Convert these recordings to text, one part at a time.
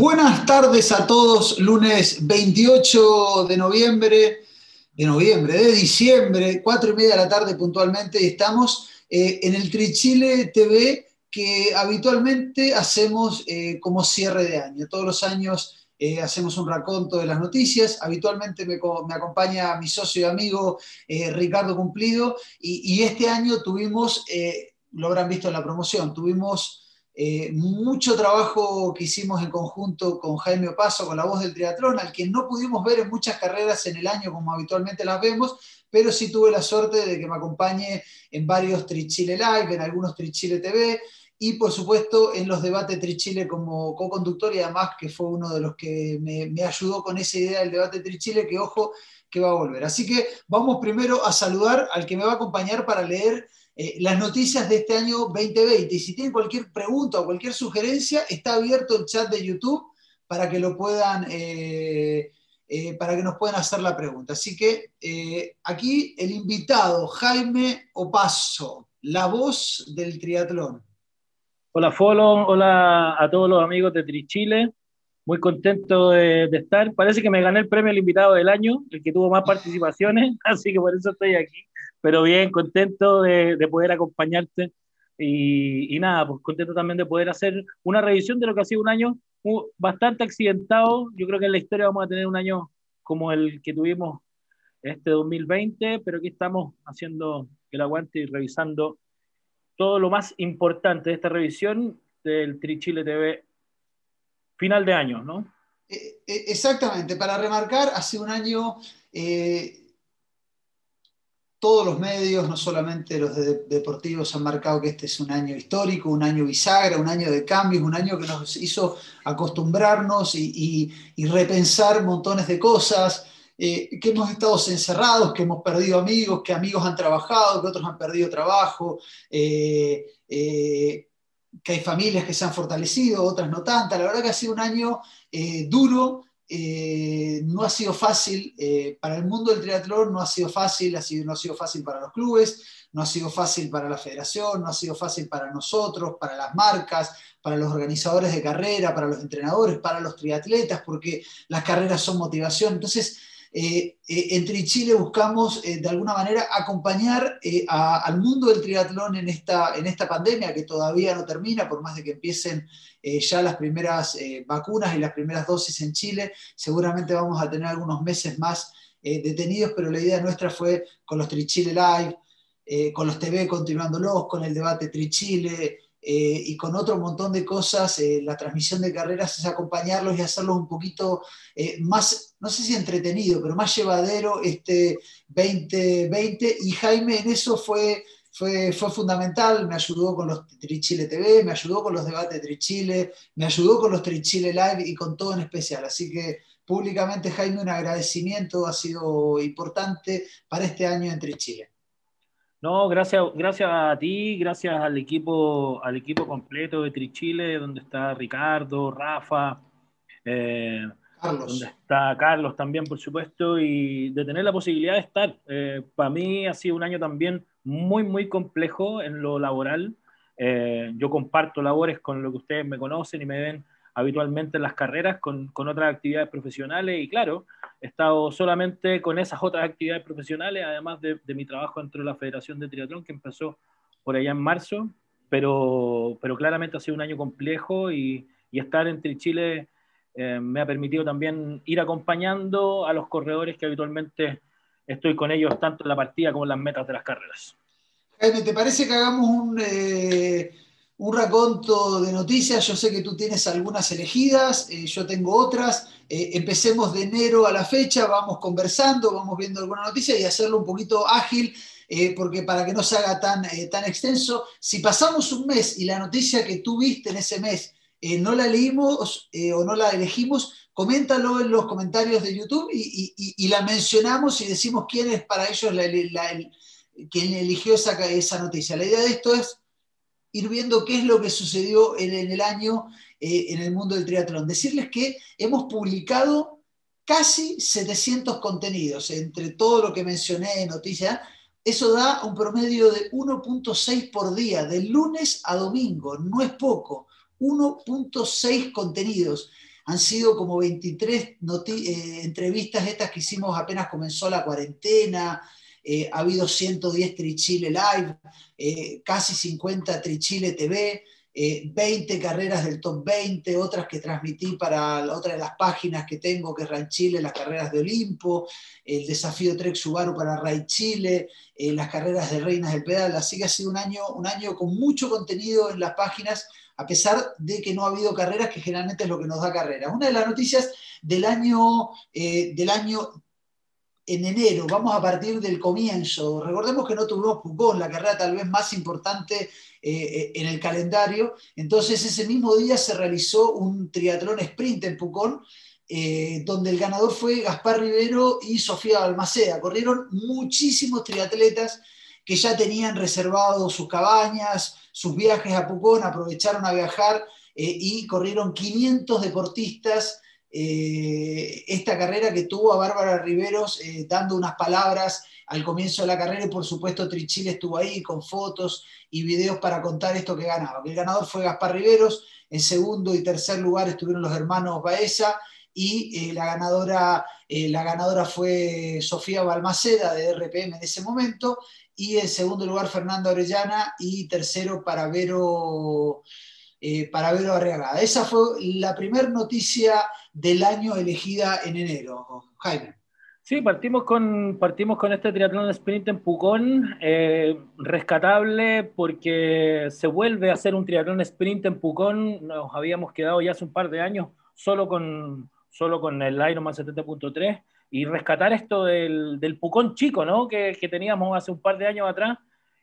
Buenas tardes a todos, lunes 28 de noviembre, de noviembre, de diciembre, cuatro y media de la tarde puntualmente, y estamos eh, en el Trichile TV que habitualmente hacemos eh, como cierre de año. Todos los años eh, hacemos un raconto de las noticias. Habitualmente me, acompaña mi socio y amigo Ricardo Cumplido y, y, este año tuvimos, lo habrán visto en la promoción, tuvimos eh, mucho trabajo que hicimos en conjunto con Jaime Opaso, con la voz del triatlón, al que no pudimos ver en muchas carreras en el año como habitualmente las vemos, pero sí tuve la suerte de que me acompañe en varios Trichile Live, en algunos Trichile TV y por supuesto en los debates Trichile como co-conductor y además que fue uno de los que me, me ayudó con esa idea del debate Trichile, que ojo, que va a volver. Así que vamos primero a saludar al que me va a acompañar para leer eh, las noticias de este año 2020. Y si tienen cualquier pregunta o cualquier sugerencia, está abierto el chat de YouTube para que lo puedan, eh, eh, para que nos puedan hacer la pregunta. Así que aquí el invitado, Jaime Opaso, la voz del triatlón. Hola Folon, hola a todos los amigos de Trichile. Muy contento de, de, estar. Parece que me gané el premio al invitado del año, el que tuvo más participaciones, así que por eso estoy aquí pero bien, contento de, de poder acompañarte y, y, nada, pues contento también de poder hacer una revisión de lo que ha sido un año bastante accidentado. Yo creo que en la historia vamos a tener un año como el que tuvimos este 2020, pero aquí estamos haciendo el aguante y revisando todo lo más importante de esta revisión del Trichile TV final de año, ¿no? Eh, eh, exactamente, para remarcar, hace un año eh, todos los medios, no solamente los deportivos, han marcado que este es un año histórico, un año bisagra, un año de cambios, un año que nos hizo acostumbrarnos y, repensar montones de cosas, eh, que hemos estado encerrados, que hemos perdido amigos, que amigos han trabajado, que otros han perdido trabajo, eh, eh, que hay familias que se han fortalecido, otras no tantas. La verdad que ha sido un año duro, eh, no ha sido fácil, eh, para el mundo del triatlón no ha sido fácil, ha sido, no ha sido fácil para los clubes, no ha sido fácil para la federación, no ha sido fácil para nosotros, para las marcas, para los organizadores de carrera, para los entrenadores, para los triatletas, porque las carreras son motivación. Entonces, eh, eh, en Trichile buscamos de alguna manera acompañar al mundo del triatlón en esta, en esta pandemia que todavía no termina, por más de que empiecen eh, ya las primeras eh, vacunas y las primeras dosis en Chile. Seguramente vamos a tener algunos meses más eh, detenidos, pero la idea nuestra fue con los Trichile Live, con los TV continuándolos, con el debate Trichile. Y con otro montón de cosas, la transmisión de carreras es acompañarlos y hacerlos un poquito más, no sé si entretenido, pero más llevadero este 2020. Y Jaime en eso fue fue, fue fundamental, me ayudó con los Trichile TV, me ayudó con los debates de Trichile, me ayudó con los Trichile Live y con todo en especial. Así que públicamente, Jaime, un agradecimiento ha sido importante para este año en Trichile. No, gracias, gracias a ti, gracias al equipo, al equipo completo de Trichile, donde está Ricardo, Rafa, eh, Carlos. donde está Carlos también, por supuesto, y de tener la posibilidad de estar. Eh, para mí ha sido un año también muy, muy complejo en lo laboral. Eh, yo comparto labores con lo que ustedes me conocen y me ven habitualmente en las carreras con, con, otras actividades profesionales y claro, he estado solamente con esas otras actividades profesionales, además de, mi trabajo dentro de la Federación de Triatlón que empezó por allá en marzo, pero, pero claramente ha sido un año complejo y, estar entre Chile eh, me ha permitido también ir acompañando a los corredores que habitualmente estoy con ellos tanto en la partida como en las metas de las carreras. ¿te parece que hagamos un, eh, un raconto de noticias? Yo sé que tú tienes algunas elegidas, eh, yo tengo otras. Eh, empecemos de enero a la fecha, vamos conversando, vamos viendo alguna noticia y hacerlo un poquito ágil. porque para que no se haga tan, tan extenso, si pasamos un mes y la noticia que tú viste en ese mes no la leímos o no la elegimos, coméntalo en los comentarios de YouTube y, la mencionamos y decimos quién es para ellos quien eligió esa, esa, noticia. La idea de esto es ir viendo qué es lo que sucedió en, el año eh, en el mundo del triatlón. Decirles que hemos publicado casi 700 contenidos entre todo lo que mencioné en noticias. Eso da un promedio de 1.6 por día, de lunes a domingo, no es poco. 1.6 contenidos. han sido como 23 entrevistas estas que hicimos apenas comenzó la cuarentena, ha habido 110 Trichile Live, casi 50 Trichile TV, 20 carreras del top 20, otras que transmití para otra de las páginas que tengo, que es Ray Chile, las carreras de Olimpo, el desafío Trek Subaru para Ray Chile, eh, las carreras de Reinas del Pedal. Así que ha sido un año, un año con mucho contenido en las páginas, a pesar de que no ha habido carreras, que generalmente es lo que nos da carreras. Una de las noticias del año, eh, del año en enero, vamos a partir del comienzo. Recordemos que no tuvimos Pucón, la carrera tal vez más importante eh, en el calendario. Entonces ese mismo día se realizó un triatlón sprint en Pucón, eh, donde el ganador fue Gaspar Rivero y Sofía Balmaceda. Corrieron muchísimos triatletas que ya tenían reservado sus cabañas, sus viajes a Pucón, aprovecharon a viajar eh, y corrieron 500 deportistas. Esta carrera que tuvo a Bárbara Riveros dando unas palabras al comienzo de la carrera y por supuesto Trichile estuvo ahí con fotos y videos para contar esto que ganaba. El ganador fue Gaspar Riveros, en segundo y tercer lugar estuvieron los hermanos Baeza y eh, la, ganadora, eh, la ganadora fue Sofía Balmaceda de RPM en ese momento y en segundo lugar Fernando Orellana y tercero para Vero, eh, para Vero Arriagada. Esa fue la primera noticia del año elegida en enero, Jaime. Sí, partimos con, partimos con este triatlón sprint en Pucón, eh, rescatable porque se vuelve a hacer un triatlón sprint en Pucón, nos habíamos quedado ya hace un par de años solo con, solo con el Ironman 70.3 y rescatar esto del, del Pucón chico, ¿no? Que, que, teníamos hace un par de años atrás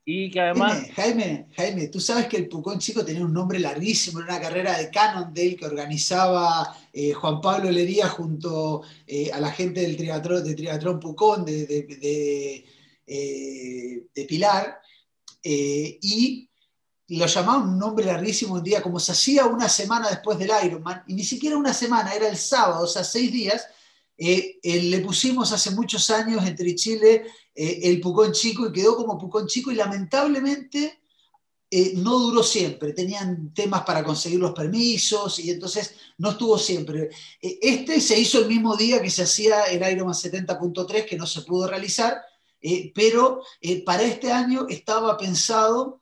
y que además... Jaime, Jaime, tú sabes que el Pucón Chico tenía un nombre larguísimo, era una carrera de Cannondale que organizaba eh, Juan Pablo Lería junto eh, a la gente del triatlón, de Triatlón Pucón de, de, eh, Pilar, y lo llamaban un nombre larguísimo un día, como se hacía una semana después del Ironman, y ni siquiera una semana, era el sábado, o sea, seis días, le pusimos hace muchos años entre Chile eh, el Pucón Chico y quedó como Pucón Chico y lamentablemente eh, no duró siempre. Tenían temas para conseguir los permisos y entonces no estuvo siempre. Eh, este se hizo el mismo día que se hacía el Ironman 70.3 que no se pudo realizar, pero para este año estaba pensado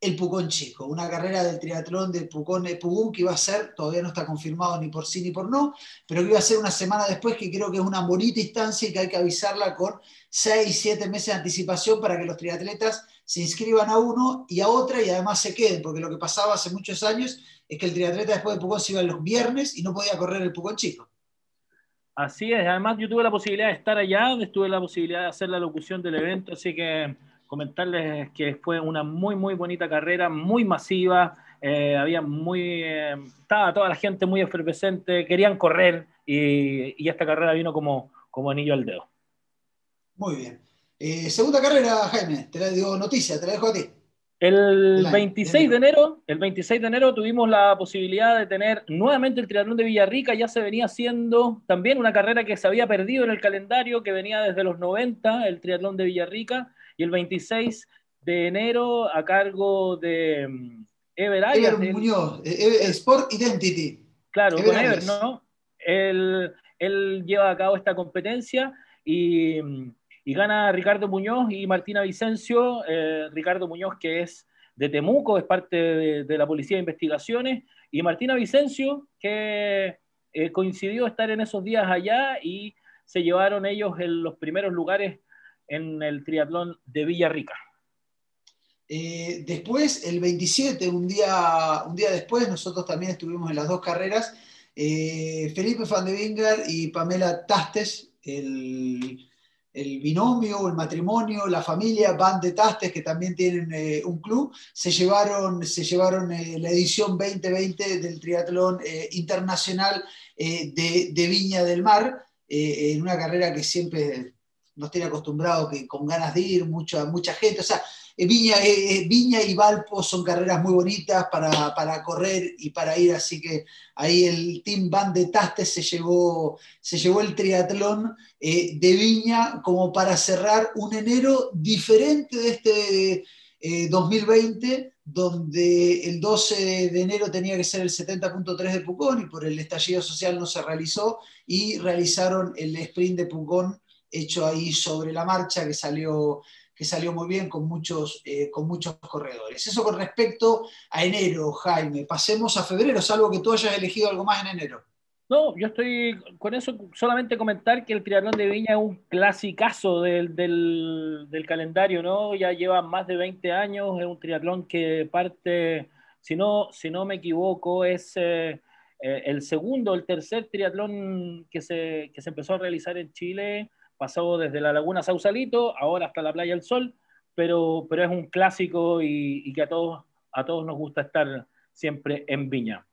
el Pucón Chico, una carrera del triatlón del Pucón de que iba a ser, todavía no está confirmado ni por sí ni por no, pero que iba a ser una semana después, que creo que es una bonita instancia y que hay que avisarla con 6, 7 meses de anticipación para que los triatletas se inscriban a uno y a otra y además se queden, porque lo que pasaba hace muchos años es que el triatleta después de Pucón se iba los viernes y no podía correr el Pucón Chico. Así es, además yo tuve la posibilidad de estar allá, tuve la posibilidad de hacer la locución del evento, así que comentarles que fue una muy, muy bonita carrera, muy masiva, eh, había muy, eh, estaba toda la gente muy efervescente, querían correr y, y, esta carrera vino como, como anillo al dedo. Muy bien. Eh, segunda carrera, Jaime, te la digo noticia, te la dejo a ti. El 26 de enero, el 26 de enero tuvimos la posibilidad de tener nuevamente el triatlón de Villarrica, ya se venía haciendo también una carrera que se había perdido en el calendario, que venía desde los 90, el triatlón de Villarrica, y el 26 de enero a cargo de mm, Ever Ever Muñoz, eh, eh, Sport Identity. Claro, con Ever, ¿no? Él, lleva a cabo esta competencia y, gana Ricardo Muñoz y Martina Vicencio. Eh, Ricardo Muñoz, que es de Temuco, es parte de, la Policía de Investigaciones, y Martina Vicencio, que coincidió estar en esos días allá y se llevaron ellos en los primeros lugares en el triatlón de Villarrica. Eh, después, el 27, un día, un día después, nosotros también estuvimos en las dos carreras. Eh, Felipe Van de Vinger y Pamela Tastes, el, binomio, el matrimonio, la familia Van de Tastes, que también tienen eh, un club, se llevaron, se llevaron la edición 2020 del triatlón internacional de, Viña del Mar, en una carrera que siempre no tiene acostumbrado que con ganas de ir, mucha, mucha gente. O sea, eh, Viña, eh, eh, Viña y Valpo son carreras muy bonitas para, correr y para ir, así que ahí el Team Van de Taste se llevó, se llevó el triatlón de Viña como para cerrar un enero diferente de este 2020, donde el 12 de enero tenía que ser el 70.3 de Pucón y por el estallido social no se realizó y realizaron el sprint de Pucón hecho ahí sobre la marcha que salió, que salió muy bien con muchos, eh, con muchos corredores. Eso con respecto a enero, Jaime. Pasemos a febrero, salvo que tú hayas elegido algo más en enero. No, yo estoy con eso solamente comentar que el triatlón de Viña es un clasicazo del, del, calendario, ¿no? Ya lleva más de 20 años, es un triatlón que parte, si no, si no me equivoco, es eh, eh, el segundo, el tercer triatlón que se, que se empezó a realizar en Chile, pasó desde la Laguna Sausalito, ahora hasta la Playa del Sol, pero, pero es un clásico y, que a todos, a todos nos gusta estar siempre en Viña.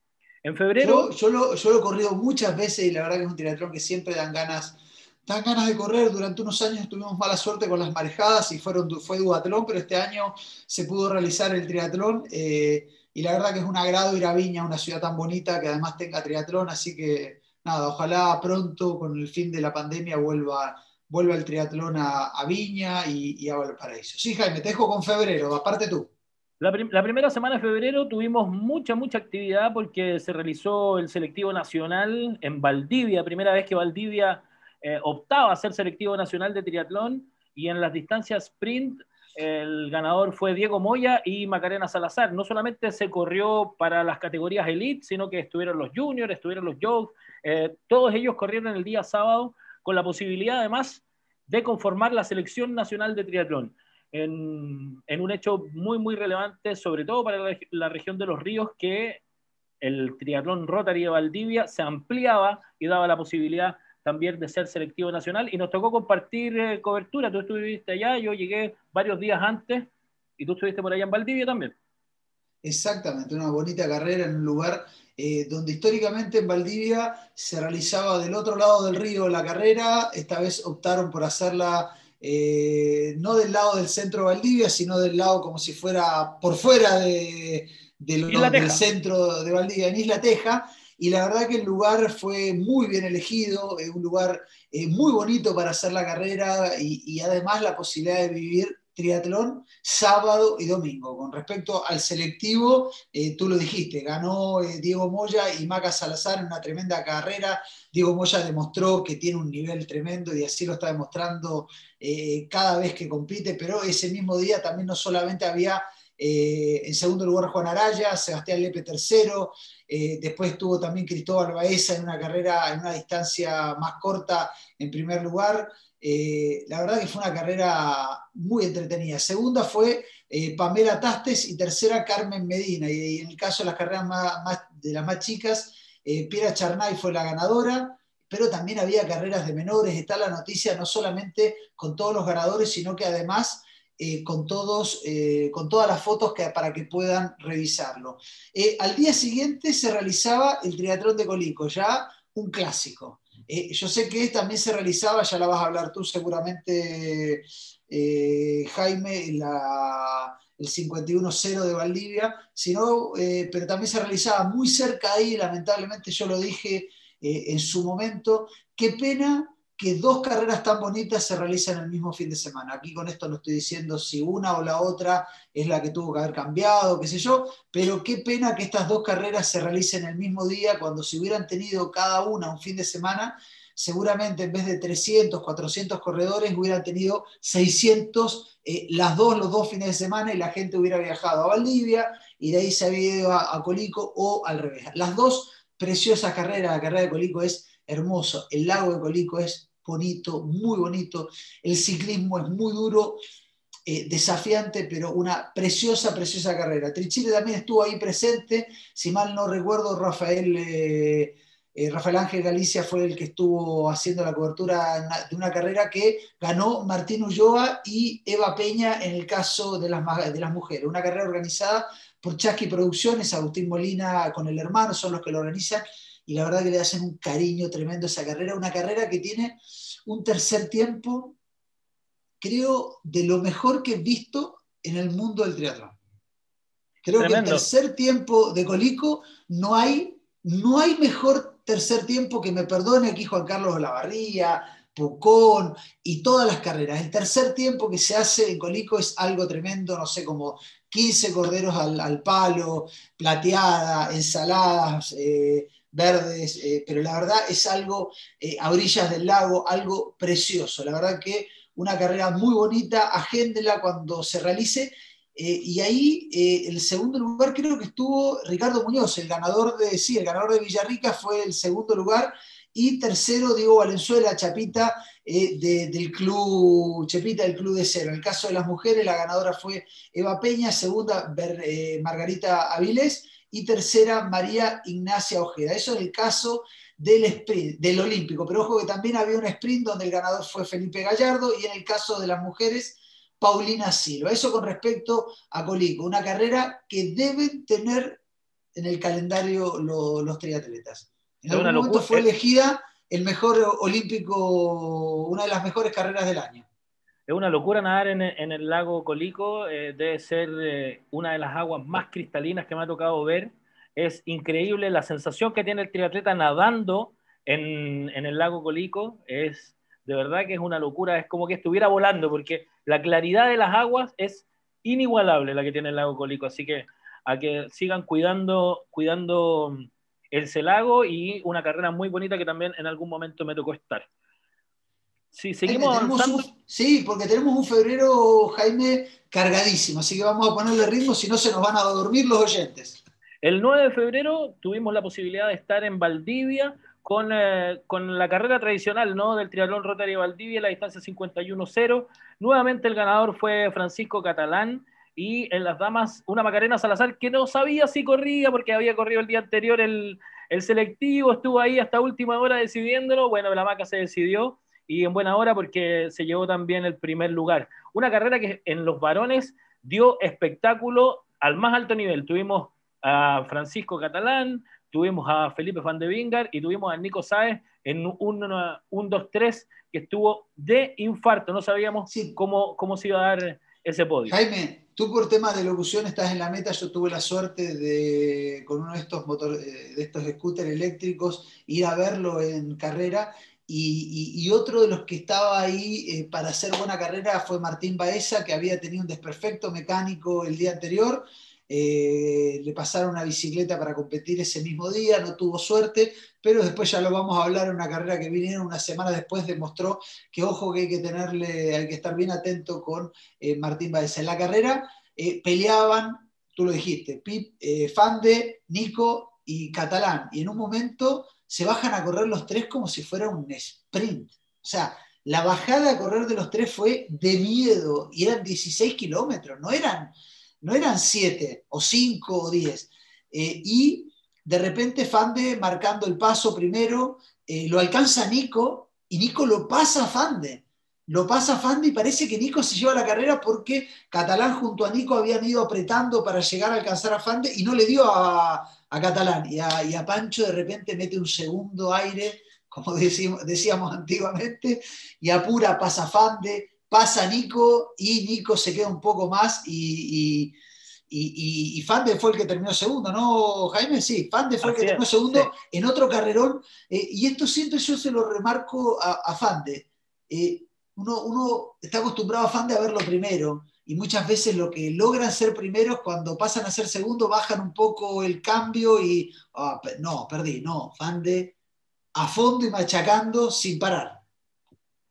En febrero. Yo, lo, he corrido muchas veces y la verdad que es un triatlón que siempre dan ganas, dan ganas de correr. Durante unos años tuvimos mala suerte con las marejadas y fueron, fue duatlón, pero este año se pudo realizar el triatlón. Eh, y la verdad que es un agrado ir a Viña, una ciudad tan bonita que además tenga triatlón. Así que nada, ojalá pronto con el fin de la pandemia vuelva, vuelva el triatlón a, Viña y, y a Valparaíso. Sí, Jaime, te dejo con febrero, aparte tú. La, primera semana de febrero tuvimos mucha, mucha actividad porque se realizó el selectivo nacional en Valdivia, primera vez que Valdivia eh, optaba a ser selectivo nacional de triatlón y en las distancias sprint el ganador fue Diego Moya y Macarena Salazar. No solamente se corrió para las categorías elite, sino que estuvieron los juniors, estuvieron los jogs, eh, todos ellos corrieron el día sábado con la posibilidad además de conformar la selección nacional de triatlón en, un hecho muy, muy relevante, sobre todo para la, región de los ríos, que el triatlón Rotary de Valdivia se ampliaba y daba la posibilidad también de ser selectivo nacional y nos tocó compartir eh, cobertura. Tú estuviste allá, yo llegué varios días antes y tú estuviste por allá en Valdivia también. Exactamente, una bonita carrera en un lugar eh, donde históricamente en Valdivia se realizaba del otro lado del río la carrera, esta vez optaron por hacerla eh, no del lado del centro de Valdivia, sino del lado como si fuera por fuera de, del centro de Valdivia, en Isla Teja. Y la verdad que el lugar fue muy bien elegido, es un lugar eh, muy bonito para hacer la carrera y, además la posibilidad de vivir triatlón sábado y domingo. Con respecto al selectivo, eh, tú lo dijiste, ganó Diego Moya y Maca Salazar en una tremenda carrera Diego Moya demostró que tiene un nivel tremendo y así lo está demostrando eh, cada vez que compite, pero ese mismo día también no solamente había eh, en segundo lugar Juan Araya, Sebastián Lepe tercero, eh, después tuvo también Cristóbal Baeza en una carrera, en una distancia más corta en primer lugar. La verdad que fue una carrera muy entretenida. Segunda fue Pamela Tastes y tercera Carmen Medina. Y, en el caso de las carreras de las más chicas, eh, Piera Charnay fue la ganadora, pero también había carreras de menores. Está la noticia no solamente con todos los ganadores, sino que además eh, con, todos, eh, con todas las fotos para que puedan revisarlo. al día siguiente se realizaba el triatlón de Colico, ya un clásico. Yo sé que también se realizaba, ya la vas a hablar tú seguramente, Jaime, la, el 51-0 de Valdivia, sino, eh, pero también se realizaba muy cerca ahí, lamentablemente yo lo dije eh, en su momento, qué pena que dos carreras tan bonitas se realicen el mismo fin de semana. Aquí con esto no estoy diciendo si una o la otra es la que tuvo que haber cambiado, qué sé yo, pero qué pena que estas dos carreras se realicen el mismo día cuando si hubieran tenido cada una un fin de semana, seguramente en vez de 300, 400 corredores hubieran tenido 600 eh, las dos, los dos fines de semana y la gente hubiera viajado a Valdivia y de ahí se había ido a, Colico o al revés. Las dos preciosas carreras, la carrera de Colico es hermoso, el lago de Colico es bonito, muy bonito, el ciclismo es muy duro, eh, desafiante, pero una preciosa, preciosa carrera. Trichile también estuvo ahí presente, si mal no recuerdo, Rafael eh, eh, Rafael Ángel Galicia fue el que estuvo haciendo la cobertura de una carrera que ganó Martín Ulloa y Eva Peña en el caso de las, de las mujeres. Una carrera organizada por Chasqui Producciones, Agustín Molina con el hermano son los que lo organizan y la verdad que le hacen un cariño tremendo a esa carrera. Una carrera que tiene un tercer tiempo, creo, de lo mejor que he visto en el mundo del teatro. Creo que el tercer tiempo de Colico no hay, no hay mejor tercer tiempo, que me perdone aquí Juan Carlos Olavarría, Pucón y todas las carreras. El tercer tiempo que se hace en Colico es algo tremendo, no sé, como 15 corderos al, palo, plateada, ensaladas. Eh, verdes, eh, pero la verdad es algo eh, a orillas del lago, algo precioso. La verdad que una carrera muy bonita, agéndela cuando se realice. Eh, y ahí el segundo lugar creo que estuvo Ricardo Muñoz, el ganador de, sí, el ganador de Villarrica fue el segundo lugar. Y tercero, Diego Valenzuela, Chapita, del club, Chepita del club de cero. En el caso de las mujeres, la ganadora fue Eva Peña, segunda Margarita Avilés y tercera María Ignacia Ojeda. Eso en el caso del sprint, del olímpico, pero ojo que también había un sprint donde el ganador fue Felipe Gallardo y en el caso de las mujeres Paulina Silva. Eso con respecto a Colico, una carrera que deben tener en el calendario los triatletas. En algún momento fue elegida el mejor olímpico, una de las mejores carreras del año es una locura nadar en, el lago Colico, eh, debe ser eh, una de las aguas más cristalinas que me ha tocado ver. Es increíble la sensación que tiene el triatleta nadando en, el lago Colico, es de verdad que es una locura, es como que estuviera volando, porque la claridad de las aguas es inigualable la que tiene el lago Colico, así que a que sigan cuidando, cuidando el lago y una carrera muy bonita que también en algún momento me tocó estar. Sí, seguimos sí, porque tenemos un febrero, Jaime, cargadísimo, así que vamos a ponerle ritmo, si no se nos van a dormir los oyentes. El 9 de febrero tuvimos la posibilidad de estar en Valdivia con, eh, con la carrera tradicional ¿no? del triatlón Rotario Valdivia, la distancia 51-0. Nuevamente el ganador fue Francisco Catalán y en las damas una Macarena Salazar que no sabía si corría porque había corrido el día anterior el, el selectivo, estuvo ahí hasta última hora decidiéndolo. Bueno, la Maca se decidió y en buena hora porque se llevó también el primer lugar. Una carrera que en los varones dio espectáculo al más alto nivel. Tuvimos a Francisco Catalán, tuvimos a Felipe Van de Vingar y tuvimos a Nico Sáez en un 2-3 que estuvo de infarto. No sabíamos cómo, cómo se iba a dar ese podio. Jaime, tú por temas de locución estás en la meta. Yo tuve la suerte de, con uno de estos, motor, eh, de estos scooters eléctricos, ir a verlo en carrera y, otro de los que estaba ahí eh, para hacer buena carrera fue Martín Baeza, que había tenido un desperfecto mecánico el día anterior. Eh, le pasaron una bicicleta para competir ese mismo día, no tuvo suerte, pero después ya lo vamos a hablar en una carrera que vinieron una semana después, demostró que ojo que hay que tenerle, hay que estar bien atento con eh, Martín Baeza. En la carrera peleaban, tú lo dijiste, Pip, Fande, Nico y Catalán, y en un momento se bajan a correr los tres como si fuera un sprint. O sea, la bajada a correr de los tres fue de miedo y eran 16 kilómetros, no eran, no eran 7 o 5 o 10. Eh, y de repente Fande marcando el paso primero, eh, lo alcanza Nico y Nico lo pasa a Fande. Lo pasa a Fande y parece que Nico se lleva la carrera porque Catalán junto a Nico habían ido apretando para llegar a alcanzar a Fande y no le dio a, a Catalán y a, Pancho de repente mete un segundo aire, como decíamos, decíamos antiguamente, y apura, pasa Fande, pasa Nico y Nico se queda un poco más y, y, Fande fue el que terminó segundo, ¿no, Jaime? Sí, Fande fue el que terminó segundo en otro carrerón. Eh, y esto siento, yo se lo remarco a, Fande. Eh, uno, uno, está acostumbrado a Fande a verlo primero y muchas veces lo que logran ser primeros cuando pasan a ser segundo bajan un poco el cambio y ah, no, perdí, no, Fande a fondo y machacando sin parar.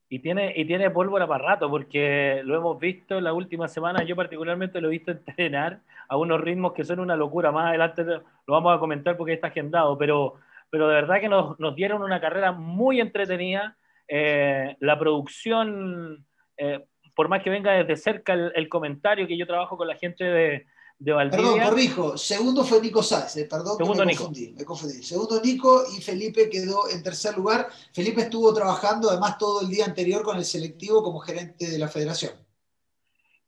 Y tiene, y tiene pólvora para rato, porque lo hemos visto en la última semana, yo particularmente lo he visto entrenar a unos ritmos que son una locura. Más adelante lo vamos a comentar porque está agendado, pero, pero de verdad que nos, nos dieron una carrera muy entretenida. Eh, la producción eh, por más que venga desde cerca el, comentario que yo trabajo con la gente de, de Valdivia. Perdón, corrijo. Segundo fue Nico Sáez, eh, perdón Segundo me confundí, me confundí. Segundo Nico y Felipe quedó en tercer lugar. Felipe estuvo trabajando además todo el día anterior con el selectivo como gerente de la federación.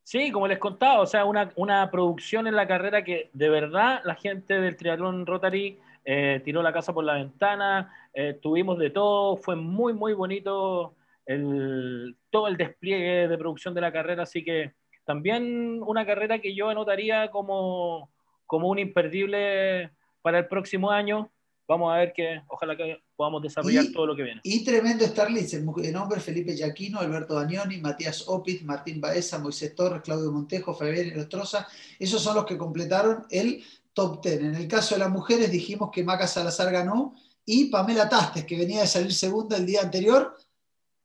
Sí, como les contaba, o sea, una, una producción en la carrera que de verdad la gente del triatlón Rotary eh, tiró la casa por la ventana, eh, tuvimos de todo, fue muy, muy bonito el, todo el despliegue de producción de la carrera, así que también una carrera que yo anotaría como, como un imperdible para el próximo año. vamos a ver que ojalá que podamos desarrollar todo lo que viene. Y tremendo Starlitz, el nombre Felipe Yaquino, Alberto Danioni, Matías Opit, Martín Baeza, Moisés Torres, Claudio Montejo, Fabián Rostroza, esos son los que completaron el top ten. En el caso de las mujeres dijimos que Maca Salazar ganó y Pamela Tastes, que venía de salir segunda el día anterior,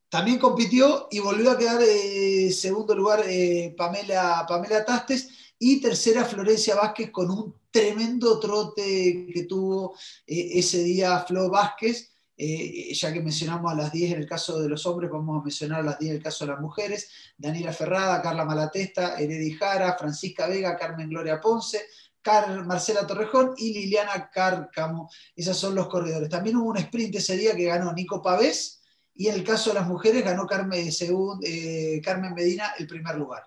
también compitió y volvió a quedar eh, segundo lugar eh, Pamela, Pamela Tastes y tercera Florencia Vázquez con un tremendo trote que tuvo eh, ese día Flo Vázquez. ya que mencionamos a las 10 en el caso de los hombres, vamos a mencionar a las 10 en el caso de las mujeres. Daniela Ferrada, Carla Malatesta, Heredi Jara, Francisca Vega, Carmen Gloria Ponce, Marcela Torrejón y Liliana Cárcamo. Esos son los corredores. También hubo un sprint ese día que ganó Nico Pavés y en el caso de las mujeres ganó Carmen, según, eh, Carmen Medina el primer lugar.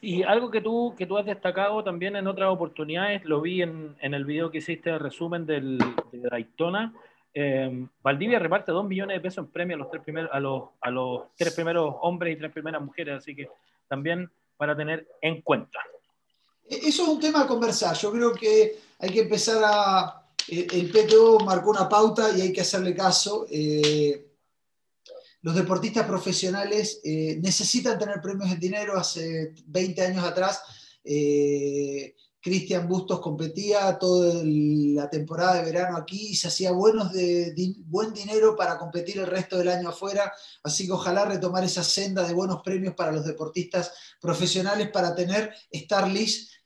Y algo que tú, que tú has destacado también en otras oportunidades, lo vi en, el video que hiciste el resumen del, de Daytona. Eh, Valdivia reparte dos millones de pesos en premio a los, tres primeros, a, los, a los tres primeros hombres y tres primeras mujeres, así que también para tener en cuenta. E-, eso es un tema a conversar. Yo creo que hay que empezar a. Eh, el PTO marcó una pauta y hay que hacerle caso. Eh, los deportistas profesionales eh, necesitan tener premios en dinero. Hace 20 años atrás, Cristian Bustos competía toda la temporada de verano aquí y se hacía buenos de, buen dinero para competir el resto del año afuera. Así que ojalá retomar esa senda de buenos premios para los deportistas profesionales para tener Star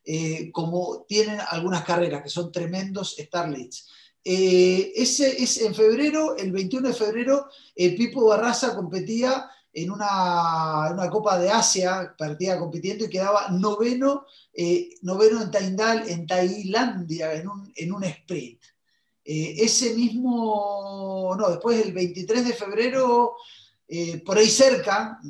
eh, como tienen algunas carreras, que son tremendos Starlets. Eh, ese es en febrero, el 21 de febrero, eh, Pipo Barraza competía en una, una, Copa de Asia, partía compitiendo y quedaba noveno, noveno en Taindal, en Tailandia, en un, en un sprint. ese mismo, no, después el 23 de febrero, por ahí cerca,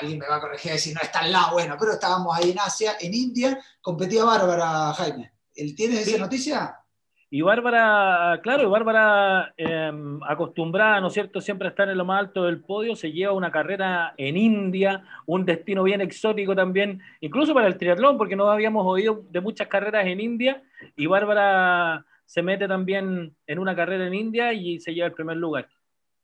alguien me va a corregir y decir, no está al lado, bueno, pero estábamos ahí en Asia, en India, competía Bárbara, Jaime. ¿Tienes esa noticia? Y Bárbara, claro, Bárbara em, acostumbrada, ¿no es cierto?, siempre a estar en lo más alto del podio, se lleva una carrera en India, un destino bien exótico también, incluso para el triatlón, porque no habíamos oído de muchas carreras en India, y Bárbara se mete también en una carrera en India y se lleva el primer lugar.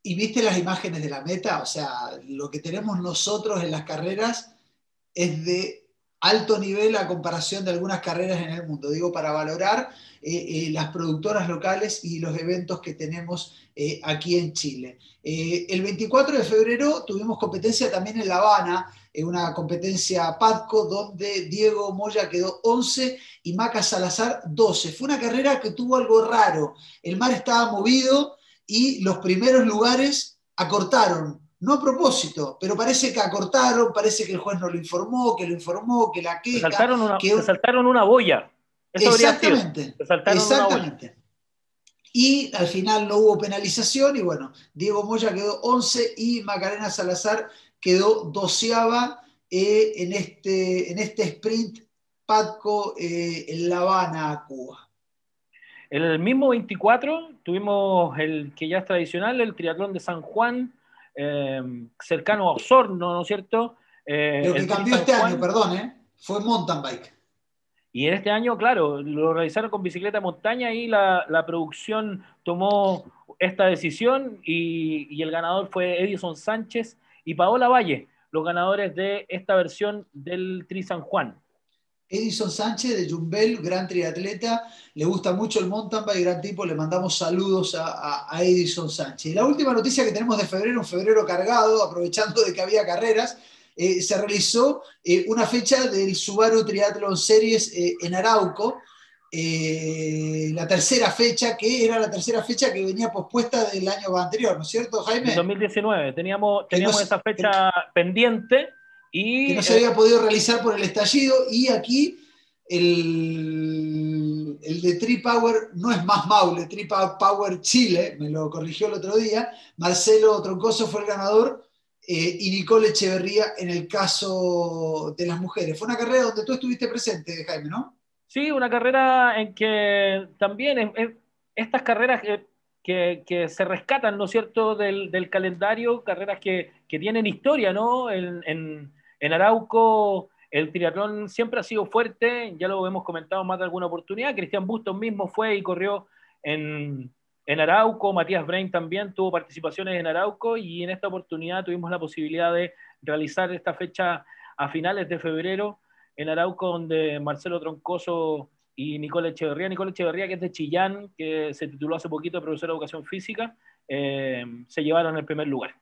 Y viste las imágenes de la meta, o sea, lo que tenemos nosotros en las carreras es de alto nivel a comparación de algunas carreras en el mundo. Digo, para valorar eh, eh, las productoras locales y los eventos que tenemos eh, aquí en Chile. el 24 de febrero tuvimos competencia también en La Habana, una competencia PADCO, donde Diego Moya quedó 11 y Maca Salazar 12. Fue una carrera que tuvo algo raro. El mar estaba movido, y los primeros lugares acortaron, no a propósito, pero parece que acortaron, parece que el juez no lo informó, que lo informó, que la queja... Saltaron una, que... saltaron una boya. exactamente, exactamente. Y al final no hubo penalización y bueno, Diego Moya quedó 11 y Macarena Salazar quedó doceava eh, en, este, en este sprint Patco eh, en La Habana, Cuba. El mismo 24 tuvimos el que ya es tradicional, el triatlón de San Juan, eh, cercano a Osorno, ¿no es cierto? Eh, Lo que cambió este año, perdón, ¿eh? fue mountain bike. Y en este año, claro, lo realizaron con bicicleta de montaña y la, producción tomó esta decisión y, y, el ganador fue Edison Sánchez y Paola Valle, los ganadores de esta versión del Tri San Juan. Edison Sánchez de Jumbel, gran triatleta, le gusta mucho el mountain bike, gran tipo, le mandamos saludos a, Edison Sánchez. Y la última noticia que tenemos de febrero, un febrero cargado, aprovechando de que había carreras, eh, se realizó eh, una fecha del Subaru Triathlon Series eh, en Arauco, la tercera fecha, que era la tercera fecha que venía pospuesta del año anterior, ¿no es cierto, Jaime? En 2019, teníamos, teníamos esa fecha pendiente que no se había podido realizar por el estallido y aquí el, el de Tree Power no es más Maule, Tree Power Chile, me lo corrigió el otro día, Marcelo Troncoso fue el ganador eh, y Nicole Echeverría en el caso de las mujeres. Fue una carrera donde tú estuviste presente, Jaime, ¿no? Sí, una carrera en que también estas carreras que, que, se rescatan, ¿no es cierto?, del, del calendario, carreras que, que, tienen historia, ¿no? en, en Arauco el triatlón siempre ha sido fuerte, ya lo hemos comentado más de alguna oportunidad. Cristian Bustos mismo fue y corrió en, en Arauco, Matías Brain también tuvo participaciones en Arauco y en esta oportunidad tuvimos la posibilidad de realizar esta fecha a finales de febrero en Arauco, donde Marcelo Troncoso y Nicole Echeverría, Nicole Echeverría que es de Chillán, que se tituló hace poquito de profesor de educación física, eh, se llevaron el primer lugar.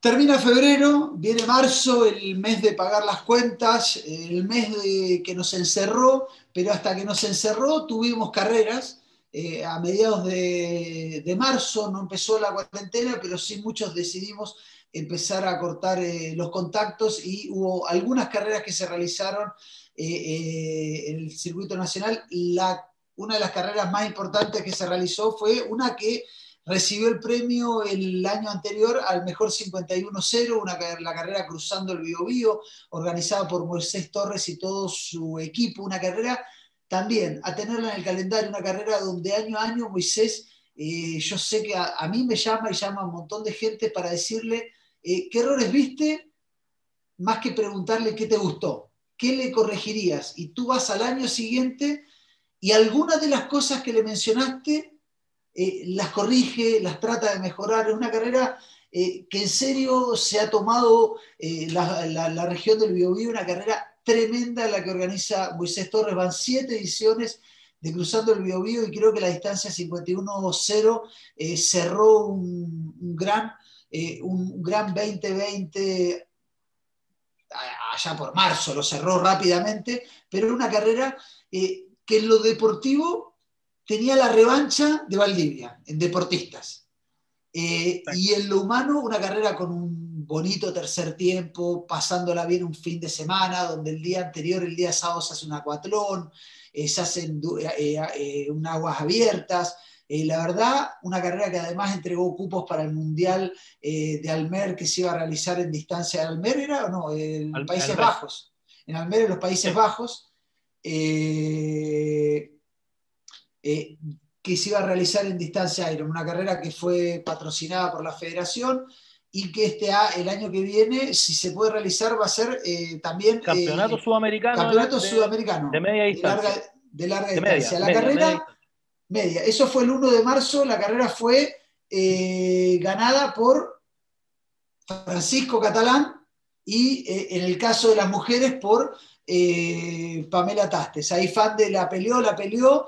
Termina febrero, viene marzo, el mes de pagar las cuentas, el mes de que nos encerró, pero hasta que nos encerró tuvimos carreras. Eh, a mediados de, marzo no empezó la cuarentena, pero sí muchos decidimos empezar a cortar eh, los contactos y hubo algunas carreras que se realizaron eh, en el circuito nacional. Una de las carreras más importantes que se realizó fue una que recibió el premio el año anterior al mejor 51-0, una, la carrera cruzando el Biobío, organizada por Moisés Torres y todo su equipo, una carrera también a tenerla en el calendario, una carrera donde año a año Moisés, eh, yo sé que a, mí me llama y llama a un montón de gente para decirle eh, qué errores viste, más que preguntarle qué te gustó, qué le corregirías. Y tú vas al año siguiente y algunas de las cosas que le mencionaste eh, las corrige, las trata de mejorar. Es una carrera eh, que en serio se ha tomado eh, la, región del Biobío, una carrera tremenda la que organiza Moisés Torres. Van siete ediciones de Cruzando el Biobío y creo que la distancia 51-0 cerró un, gran, un gran 2020 allá por marzo, lo cerró rápidamente, pero una carrera que en lo deportivo tenía la revancha de Valdivia, en deportistas. Eh, y en lo humano, una carrera con un bonito tercer tiempo, pasándola bien un fin de semana, donde el día anterior, el día sábado, se hace un acuatlón, eh, se hacen eh, un aguas abiertas. la verdad, una carrera que además entregó cupos para el Mundial de Almer que se iba a realizar en distancia de Almer, ¿era o no? En Países Bajos. En Almer, en los Países Bajos. Eh, que se iba a realizar en distancia Iron, una carrera que fue patrocinada por la federación y que este el año que viene, si se puede realizar, va a ser eh, también... Eh, campeonato sudamericano. Campeonato sudamericano. De media distancia. De larga, distancia. la carrera media, Eso fue el 1 de marzo, la carrera fue ganada por Francisco Catalán y en el caso de las mujeres por Pamela Tastes. Ahí fan de la peleó, la peleó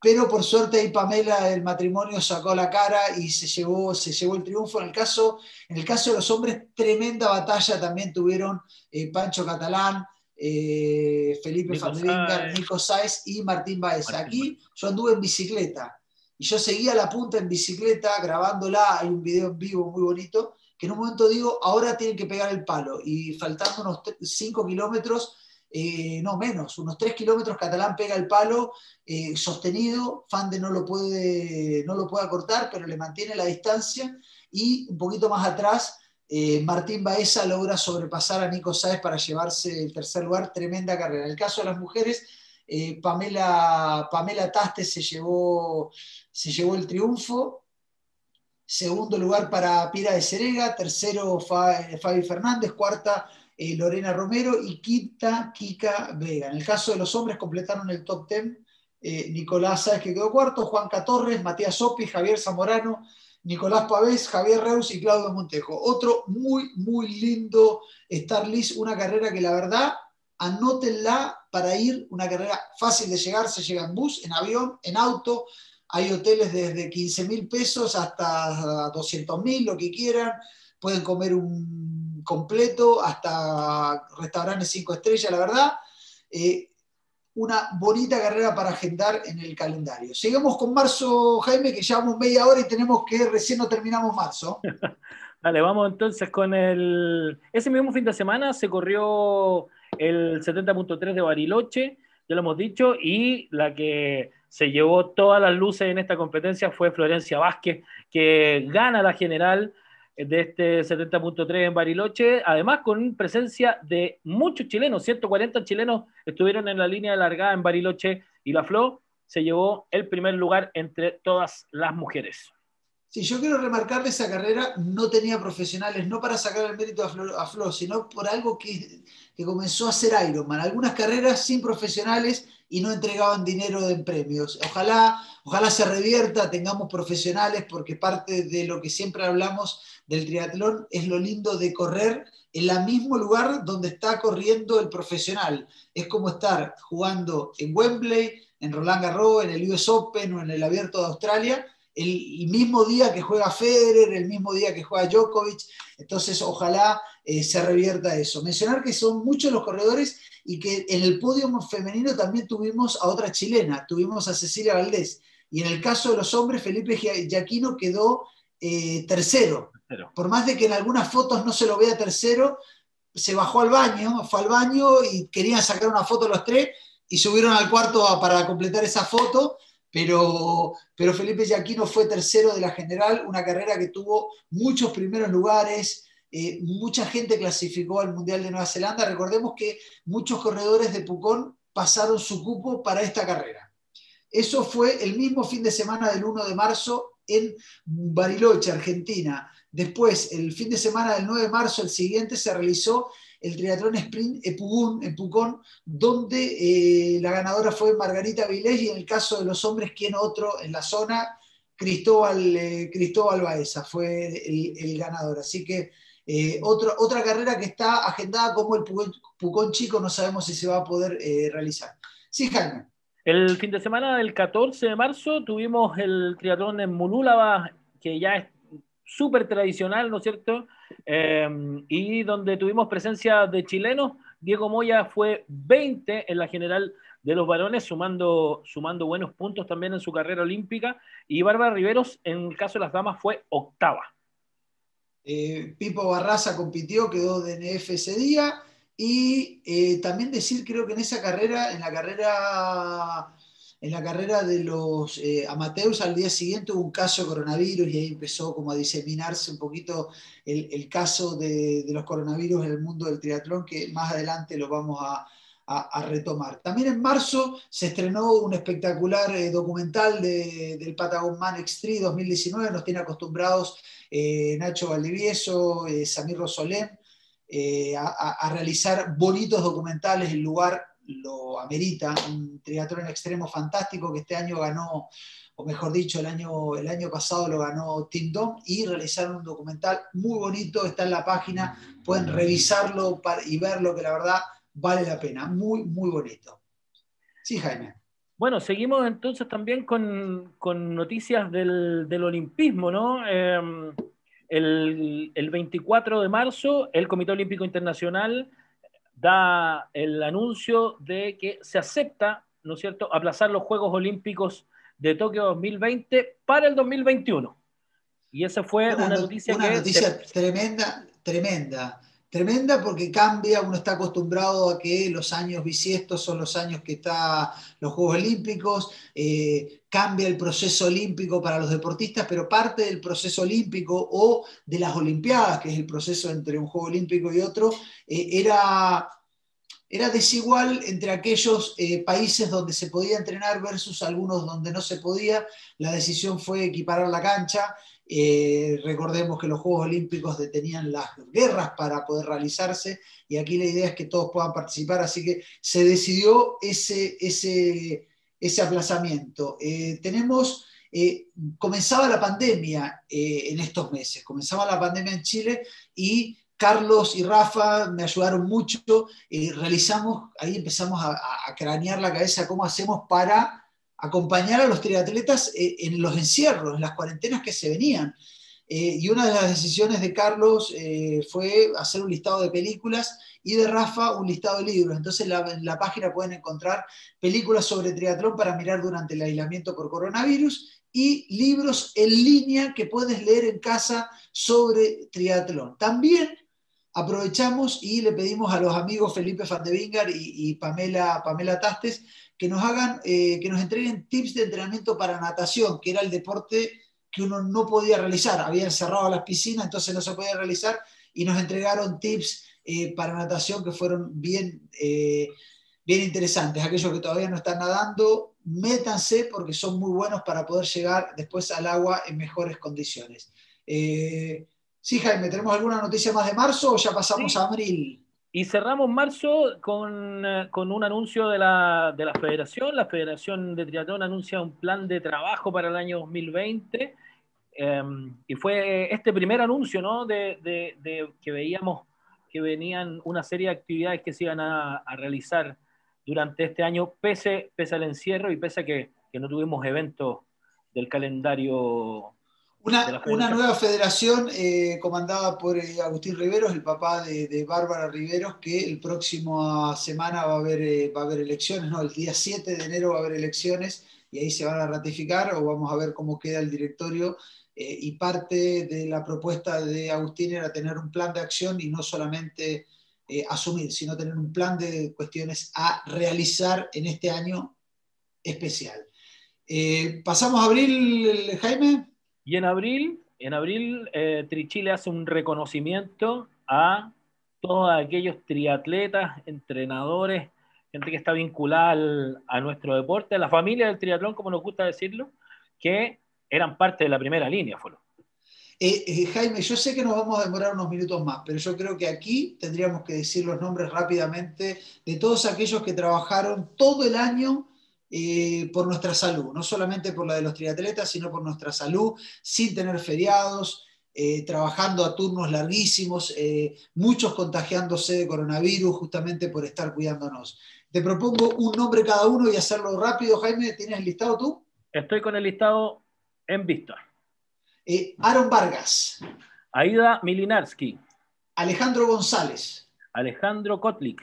pero por suerte ahí Pamela el matrimonio sacó la cara y se llevó, se llevó el triunfo. En el, caso, en el caso de los hombres, tremenda batalla también tuvieron eh, Pancho Catalán, eh, Felipe Fandringa, Nico Sáez y Martín Baez. Aquí yo anduve en bicicleta y yo seguía la punta en bicicleta grabándola, hay un video en vivo muy bonito, que en un momento digo, ahora tienen que pegar el palo y faltando unos 5 kilómetros eh, no menos, unos 3 kilómetros, Catalán pega el palo eh, sostenido, Fande no lo, puede, no lo puede cortar, pero le mantiene la distancia y un poquito más atrás eh, Martín Baeza logra sobrepasar a Nico Sáez para llevarse el tercer lugar, tremenda carrera. En el caso de las mujeres, Pamela, Pamela Taste se llevó, se llevó el triunfo, segundo lugar para Pira de Cerega, tercero Fabi Fernández, cuarta eh, Lorena Romero y quinta Kika Vega. En el caso de los hombres completaron el top ten eh, Nicolás Sáez que quedó cuarto, Juan Torres, Matías Sopi, Javier Zamorano, Nicolás Pavés, Javier Reus y Claudio Montejo. Otro muy, muy lindo Star una carrera que la verdad, anótenla para ir, una carrera fácil de llegar, se llega en bus, en avión, en auto, hay hoteles desde 15 mil pesos hasta 200 mil, lo que quieran, pueden comer un completo, hasta restaurantes cinco estrellas, la verdad. Eh, una bonita carrera para agendar en el calendario. Sigamos con marzo, Jaime, que llevamos media hora y tenemos que recién no terminamos marzo. Dale, vamos entonces con el... Ese mismo fin de semana se corrió el 70.3 de Bariloche, ya lo hemos dicho, y la que se llevó todas las luces en esta competencia fue Florencia Vázquez, que gana la general de este 70.3 en Bariloche, además con presencia de muchos chilenos, 140 chilenos estuvieron en la línea de largada en Bariloche y la Flo se llevó el primer lugar entre todas las mujeres. Sí, yo quiero remarcar que esa carrera no tenía profesionales, no para sacar el mérito a Flor, sino por algo que, que, comenzó a hacer Ironman. Algunas carreras sin profesionales y no entregaban dinero en premios. Ojalá, ojalá se revierta, tengamos profesionales, porque parte de lo que siempre hablamos del triatlón es lo lindo de correr en el mismo lugar donde está corriendo el profesional. Es como estar jugando en Wembley, en Roland Garros, en el US Open o en el Abierto de Australia el, mismo día que juega Federer, el mismo día que juega Djokovic, entonces ojalá eh, se revierta eso. Mencionar que son muchos los corredores y que en el podio femenino también tuvimos a otra chilena, tuvimos a Cecilia Valdés, y en el caso de los hombres, Felipe Giaquino quedó eh, tercero. Por más de que en algunas fotos no se lo vea tercero, se bajó al baño, fue al baño y querían sacar una foto los tres y subieron al cuarto para completar esa foto pero, pero Felipe Yaquino fue tercero de la general, una carrera que tuvo muchos primeros lugares, eh, mucha gente clasificó al Mundial de Nueva Zelanda. Recordemos que muchos corredores de Pucón pasaron su cupo para esta carrera. Eso fue el mismo fin de semana del 1 de marzo en Bariloche, Argentina. Después, el fin de semana del 9 de marzo, el siguiente, se realizó el triatlón sprint Epugún, en Pucón, donde eh, la ganadora fue Margarita Vilés y en el caso de los hombres, ¿quién otro en la zona? Cristóbal, eh, Baeza fue el, ganador. Así que eh, otra carrera que está agendada como el Pucón, Chico, no sabemos si se va a poder realizar. Sí, Jaime. El fin de semana del 14 de marzo tuvimos el triatlón en Mulúlava, que ya súper tradicional, ¿no es cierto? Em, y donde tuvimos presencia de chilenos. Diego Moya fue 20 en la general de los varones, sumando, sumando buenos puntos también en su carrera olímpica. Y Bárbara Riveros, en el caso de las damas, fue octava. Eh, Pipo Barraza compitió, quedó DNF ese día. Y eh, también decir, creo que en esa carrera, en la carrera en la carrera de los eh, amateurs al día siguiente hubo un caso de coronavirus y ahí empezó como a diseminarse un poquito el, caso de, los coronavirus en el mundo del triatlón, que más adelante lo vamos a, retomar. También en marzo se estrenó un espectacular eh, documental del Patagon Man X3 2019, nos tiene acostumbrados eh, Nacho Valdivieso, Samir Rosolén, a, a, realizar bonitos documentales en lugar lo amerita, un triatlón extremo fantástico que este año ganó, o mejor dicho, el año, el año pasado lo ganó Tim Dom y realizaron un documental muy bonito, está en la página, pueden revisarlo y verlo, que la verdad vale la pena, muy, muy bonito. Sí, Jaime. Bueno, seguimos entonces también con, noticias del, olimpismo, ¿no? Em, el, el 24 de marzo, el Comité Olímpico Internacional da el anuncio de que se acepta, ¿no es cierto?, aplazar los Juegos Olímpicos de Tokio 2020 para el 2021. Y esa fue una, noticia una noticia tremenda, tremenda, tremenda porque cambia, uno está acostumbrado a que los años bisiestos son los años que está los Juegos Olímpicos, eh, cambia el proceso olímpico para los deportistas, pero parte del proceso olímpico o de las Olimpiadas, que es el proceso entre un Juego Olímpico y otro, eh, era, era desigual entre aquellos eh, países donde se podía entrenar versus algunos donde no se podía. La decisión fue equiparar la cancha eh, recordemos que los Juegos Olímpicos detenían las guerras para poder realizarse y aquí la idea es que todos puedan participar, así que se decidió ese, ese, ese aplazamiento. Eh, tenemos, eh, comenzaba la pandemia en estos meses, comenzaba la pandemia en Chile y Carlos y Rafa me ayudaron mucho, realizamos, ahí empezamos a, a cranear la cabeza cómo hacemos para acompañar a los triatletas eh, en los encierros, en las cuarentenas que se venían. Eh, y una de las decisiones de Carlos eh, fue hacer un listado de películas y de Rafa un listado de libros. Entonces en la página pueden encontrar películas sobre triatlón para mirar durante el aislamiento por coronavirus y libros en línea que puedes leer en casa sobre triatlón. También aprovechamos y le pedimos a los amigos Felipe de y, y Pamela, Pamela Tastes que nos hagan, eh, que nos entreguen tips de entrenamiento para natación, que era el deporte que uno no podía realizar. Habían cerrado las piscinas, entonces no se podía realizar, y nos entregaron tips eh, para natación que fueron bien, eh, bien interesantes. Aquellos que todavía no están nadando, métanse porque son muy buenos para poder llegar después al agua en mejores condiciones. Eh, sí, Jaime, ¿tenemos alguna noticia más de marzo o ya pasamos a abril? Y cerramos marzo con, con un anuncio de la, de la, federación. La Federación de Triatlón anuncia un plan de trabajo para el año 2020. Em, y fue este primer anuncio, ¿no? De, de, que veíamos que venían una serie de actividades que se iban a, a realizar durante este año, pese, pese al encierro y pese a que, que no tuvimos eventos del calendario una, una, nueva federación eh, comandada por eh, Agustín Riveros, el papá de, Bárbara Riveros, que el próximo semana va a, haber, eh, va a haber elecciones, ¿no? El día 7 de enero va a haber elecciones y ahí se van a ratificar o vamos a ver cómo queda el directorio. Y parte de la propuesta de Agustín era tener un plan de acción y no solamente asumir, sino tener un plan de cuestiones a realizar en este año especial. ¿Pasamos a abril, Jaime? Y en abril, en abril eh, Trichile hace un reconocimiento a todos aquellos triatletas, entrenadores, gente que está vinculada a nuestro deporte, a la familia del triatlón, como nos gusta decirlo, que eran parte de la primera línea, Folo. Eh, eh, Jaime, yo sé que nos vamos a demorar unos minutos más, pero yo creo que aquí tendríamos que decir los nombres rápidamente de todos aquellos que trabajaron todo el año eh, por nuestra salud, no solamente por la de los triatletas, sino por nuestra salud, sin tener feriados, eh, trabajando a turnos larguísimos, eh, muchos contagiándose de coronavirus justamente por estar cuidándonos. Te propongo un nombre cada uno y hacerlo rápido. Jaime, ¿tienes el listado tú? Estoy con el listado en vista. Aaron Vargas. Aida Milinarski. Alejandro González. Alejandro Kotlik.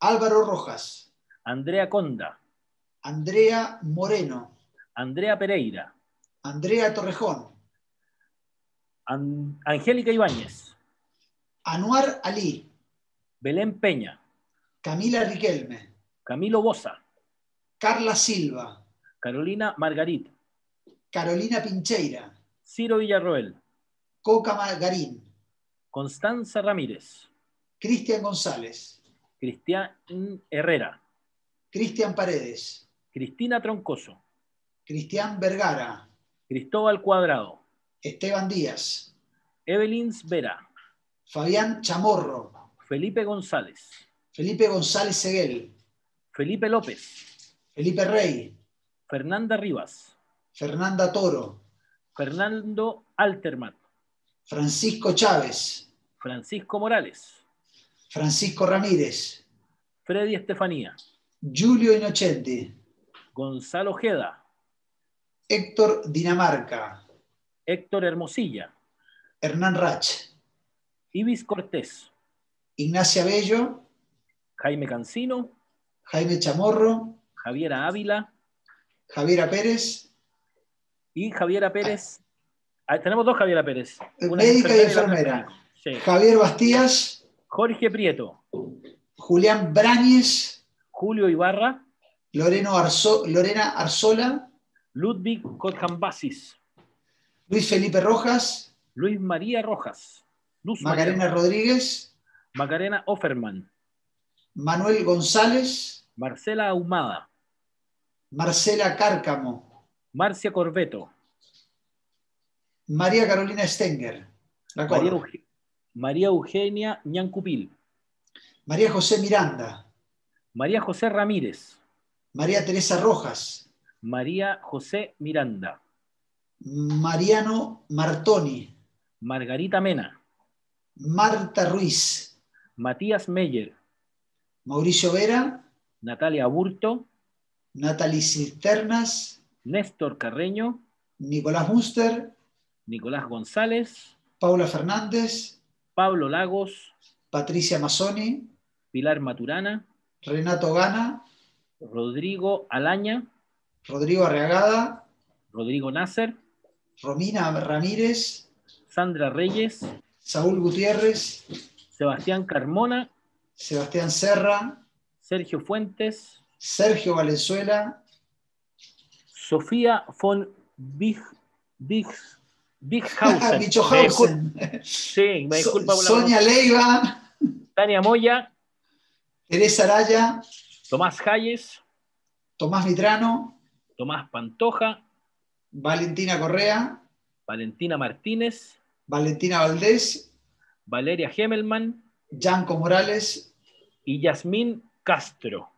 Álvaro Rojas. Andrea Conda. Andrea Moreno. Andrea Pereira. Andrea Torrejón. Angélica Ibáñez. Anuar Ali. Belén Peña. Camila Riquelme. Camilo Bosa. Carla Silva. Carolina Margarit. Carolina Pincheira. Ciro Villarroel. Coca Margarín. Constanza Ramírez. Cristian González. Cristian Herrera. Cristian Paredes. Cristina Troncoso. Cristian Vergara. Cristóbal Cuadrado. Esteban Díaz. Evelyn Vera. Fabián Chamorro. Felipe González. Felipe González Seguel. Felipe López. Felipe Rey. Fernanda Rivas. Fernanda Toro. Fernando Alterman. Francisco Chávez. Francisco Morales. Francisco Ramírez. Freddy Estefanía. Julio Inocente. Gonzalo Ojeda. Héctor Dinamarca. Héctor Hermosilla. Hernán Rach. Ibis Cortés. Ignacia Bello. Jaime Cancino. Jaime Chamorro. Javiera Ávila. Javiera Pérez. Y Javiera Pérez. Ah, tenemos dos Javiera Pérez. médica y enfermera. Javier Bastías. Jorge Prieto. Julián Brañez. Julio Ibarra. Lorena Arzola. Ludwig Kotkambasis. Luis Felipe Rojas. Luis María Rojas. Macarena Rodríguez. Macarena Offerman. Manuel González. Marcela Ahumada. Marcela Cárcamo. Marcia Corbeto. María Carolina Stenger. María, Eugenia Ñancupil. María José Miranda. María José Ramírez. María Teresa Rojas. María José Miranda. Mariano Martoni. Margarita Mena. Marta Ruiz. Matías Meyer. Mauricio Vera. Natalia Burto. Natalie Cisternas. Néstor Carreño. Nicolás Muster. Nicolás González. Paula Fernández. Pablo Lagos. Patricia Mazzoni. Pilar Maturana. Renato Gana. Rodrigo Alaña. Rodrigo Arreagada. Rodrigo Nasser. Romina Ramírez. Sandra Reyes. Saúl Gutiérrez. Sebastián Carmona. Sebastián Serra. Sergio Fuentes. Sergio Valenzuela. Sofía von Big, Big, Bichhausen. sí, me disculpa Sonia Leiva. Tania Moya. Teresa Araya. Tomás Hayes. Tomás Mitrano, Tomás Pantoja, Valentina Correa, Valentina Martínez, Valentina Valdés, Valeria Hemelman, Yanco Morales y Yasmín Castro.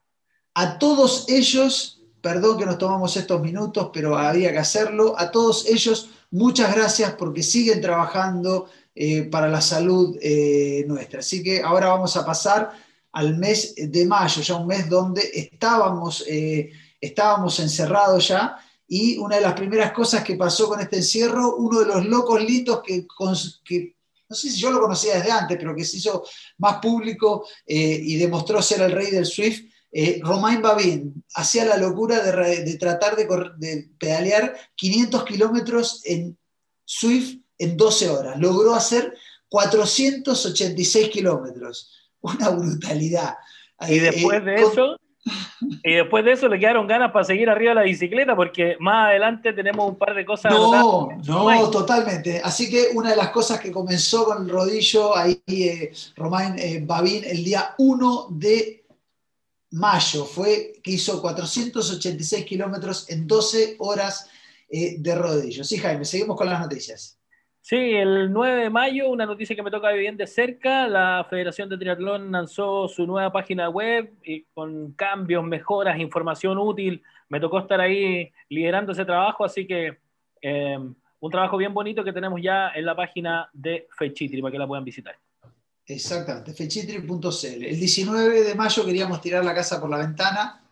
A todos ellos, perdón que nos tomamos estos minutos, pero había que hacerlo, a todos ellos muchas gracias porque siguen trabajando eh, para la salud eh, nuestra. Así que ahora vamos a pasar al mes de mayo, ya un mes donde estábamos, eh, estábamos encerrados ya. Y una de las primeras cosas que pasó con este encierro, uno de los locos que, que no sé si yo lo conocía desde antes, pero que se hizo más público y demostró ser el rey del Swift, eh, Romain Babin hacía la locura de, tratar de, de, pedalear 500 kilómetros en Swift en 12 horas. Logró hacer 486 kilómetros. Una brutalidad. Y después eh, de eso, y después de eso le quedaron ganas para seguir arriba de la bicicleta porque más adelante tenemos un par de cosas. No, no, totalmente. Así que una de las cosas que comenzó con el rodillo ahí, eh, Romain eh, Babin, el día 1 de mayo, fue que hizo 486 kilómetros en 12 horas eh, de rodillo. Sí, Jaime, seguimos con las noticias. Sí, el 9 de mayo, una noticia que me toca bien de cerca, la Federación de Triatlón lanzó su nueva página web y con cambios, mejoras, información útil. Me tocó estar ahí liderando ese trabajo, así que eh, un trabajo bien bonito que tenemos ya en la página de Fechitri para que la puedan visitar. Exactamente, fechitri.cl. El 19 de mayo queríamos tirar la casa por la ventana,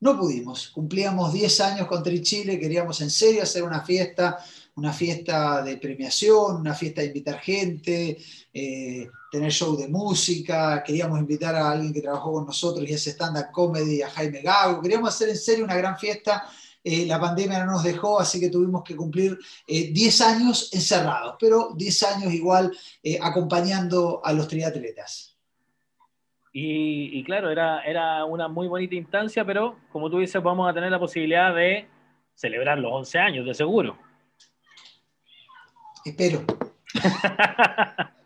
no pudimos. Cumplíamos 10 años con Trichile, queríamos en serio hacer una fiesta, una fiesta de premiación, una fiesta de invitar gente, eh, tener show de música, queríamos invitar a alguien que trabajó con nosotros y hace stand-up comedy, a Jaime Gago, queríamos hacer en serio una gran fiesta eh, la pandemia no nos dejó, así que tuvimos que cumplir 10 eh, años encerrados, pero 10 años igual eh, acompañando a los triatletas. Y, claro, era, era una muy bonita instancia, pero como tú dices, vamos a tener la posibilidad de celebrar los 11 años, de seguro. Espero.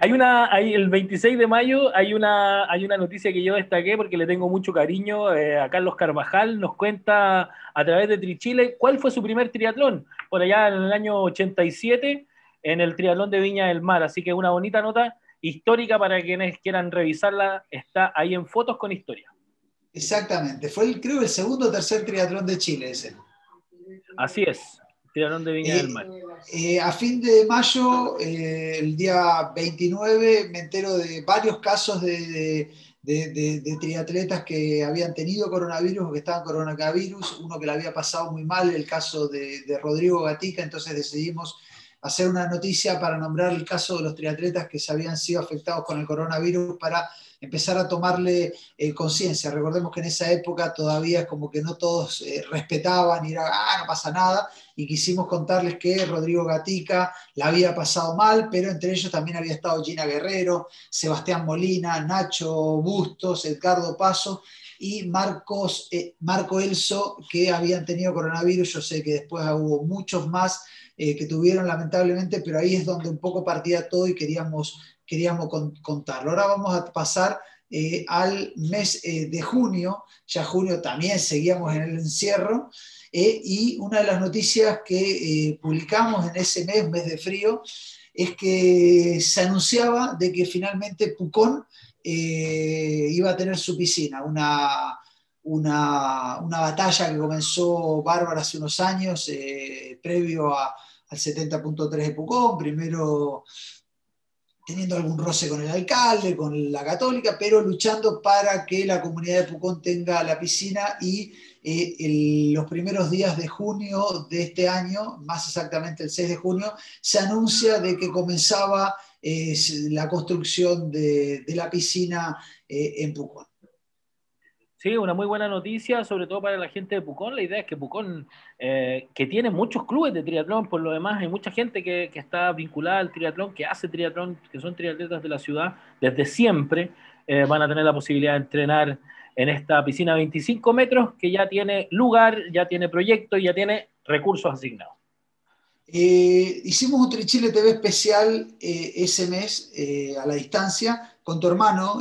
Hay una, hay, el 26 de mayo hay una, hay una noticia que yo destaqué porque le tengo mucho cariño eh, a Carlos Carvajal. Nos cuenta a través de Trichile cuál fue su primer triatlón por allá en el año 87 en el triatlón de Viña del Mar. Así que una bonita nota histórica para quienes quieran revisarla. Está ahí en fotos con historia. Exactamente. Fue el, creo el segundo o tercer triatlón de Chile ese. Así es. Eh, eh, a fin de mayo, eh, el día 29, me entero de varios casos de, triatletas que habían tenido coronavirus o que estaban coronavirus, uno que le había pasado muy mal, el caso de, Rodrigo Gatica, entonces decidimos hacer una noticia para nombrar el caso de los triatletas que se habían sido afectados con el coronavirus para empezar a tomarle eh, conciencia. Recordemos que en esa época todavía como que no todos eh, respetaban y era, ah, no pasa nada, y quisimos contarles que Rodrigo Gatica la había pasado mal, pero entre ellos también había estado Gina Guerrero, Sebastián Molina, Nacho Bustos, Edgardo Paso y Marcos, eh, Marco Elso, que habían tenido coronavirus. Yo sé que después hubo muchos más que tuvieron lamentablemente, pero ahí es donde un poco partía todo y queríamos queríamos contarlo. Ahora vamos a pasar eh, al mes eh, de junio, ya junio también seguíamos en el encierro, eh, y una de las noticias que publicamos en ese mes, mes de frío, es que se anunciaba de que finalmente Pucón iba a tener su piscina, una, una, una, batalla que comenzó Bárbara hace unos años, previo al 70.3 de Pucón, primero teniendo algún roce con el alcalde, con la católica, pero luchando para que la comunidad de Pucón tenga la piscina y eh, los primeros días de junio de este año, más exactamente el 6 de junio, se anuncia de que comenzaba eh, la construcción de, la piscina eh, en Pucón. Sí, una muy buena noticia, sobre todo para la gente de Pucón. La idea es que Pucón, eh, que tiene muchos clubes de triatlón, por lo demás, hay mucha gente que, está vinculada al triatlón, que hace triatlón, que son triatletas de la ciudad desde siempre, van a tener la posibilidad de entrenar en esta piscina de 25 metros que ya tiene lugar, ya tiene proyecto y ya tiene recursos asignados. Eh, hicimos un Trichile TV especial eh, ese mes a la distancia con tu hermano,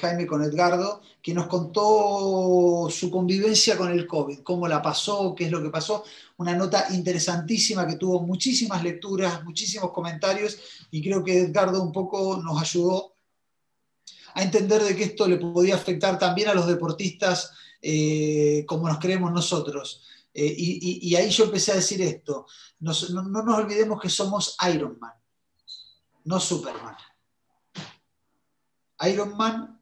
Jaime, con Edgardo, que nos contó su convivencia con el COVID, cómo la pasó, qué es lo que pasó. Una nota interesantísima que tuvo muchísimas lecturas, muchísimos comentarios y creo que Edgardo un poco nos ayudó a entender de que esto le podía afectar también a los deportistas eh, como nos creemos nosotros. Eh, y, ahí yo empecé a decir esto, no, no nos olvidemos que somos Iron Man, no Superman. Iron Man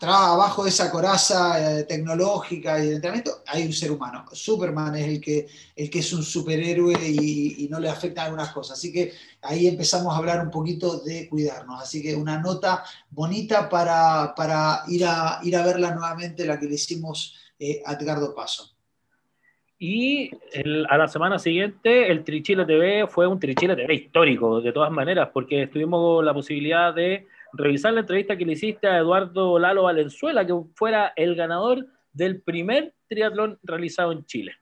abajo de esa coraza eh, tecnológica y de entrenamiento, hay un ser humano. Superman es el que, el que es un superhéroe y, no le afectan algunas cosas. Así que ahí empezamos a hablar un poquito de cuidarnos. Así que una nota bonita para, ir, a, ir a verla nuevamente, la que le hicimos eh, a Edgardo Paso. Y a la semana siguiente el Trichile TV fue un Trichile TV histórico, de todas maneras, porque tuvimos la posibilidad de revisar la entrevista que le hiciste a Eduardo Lalo Valenzuela, que fuera el ganador del primer triatlón realizado en Chile.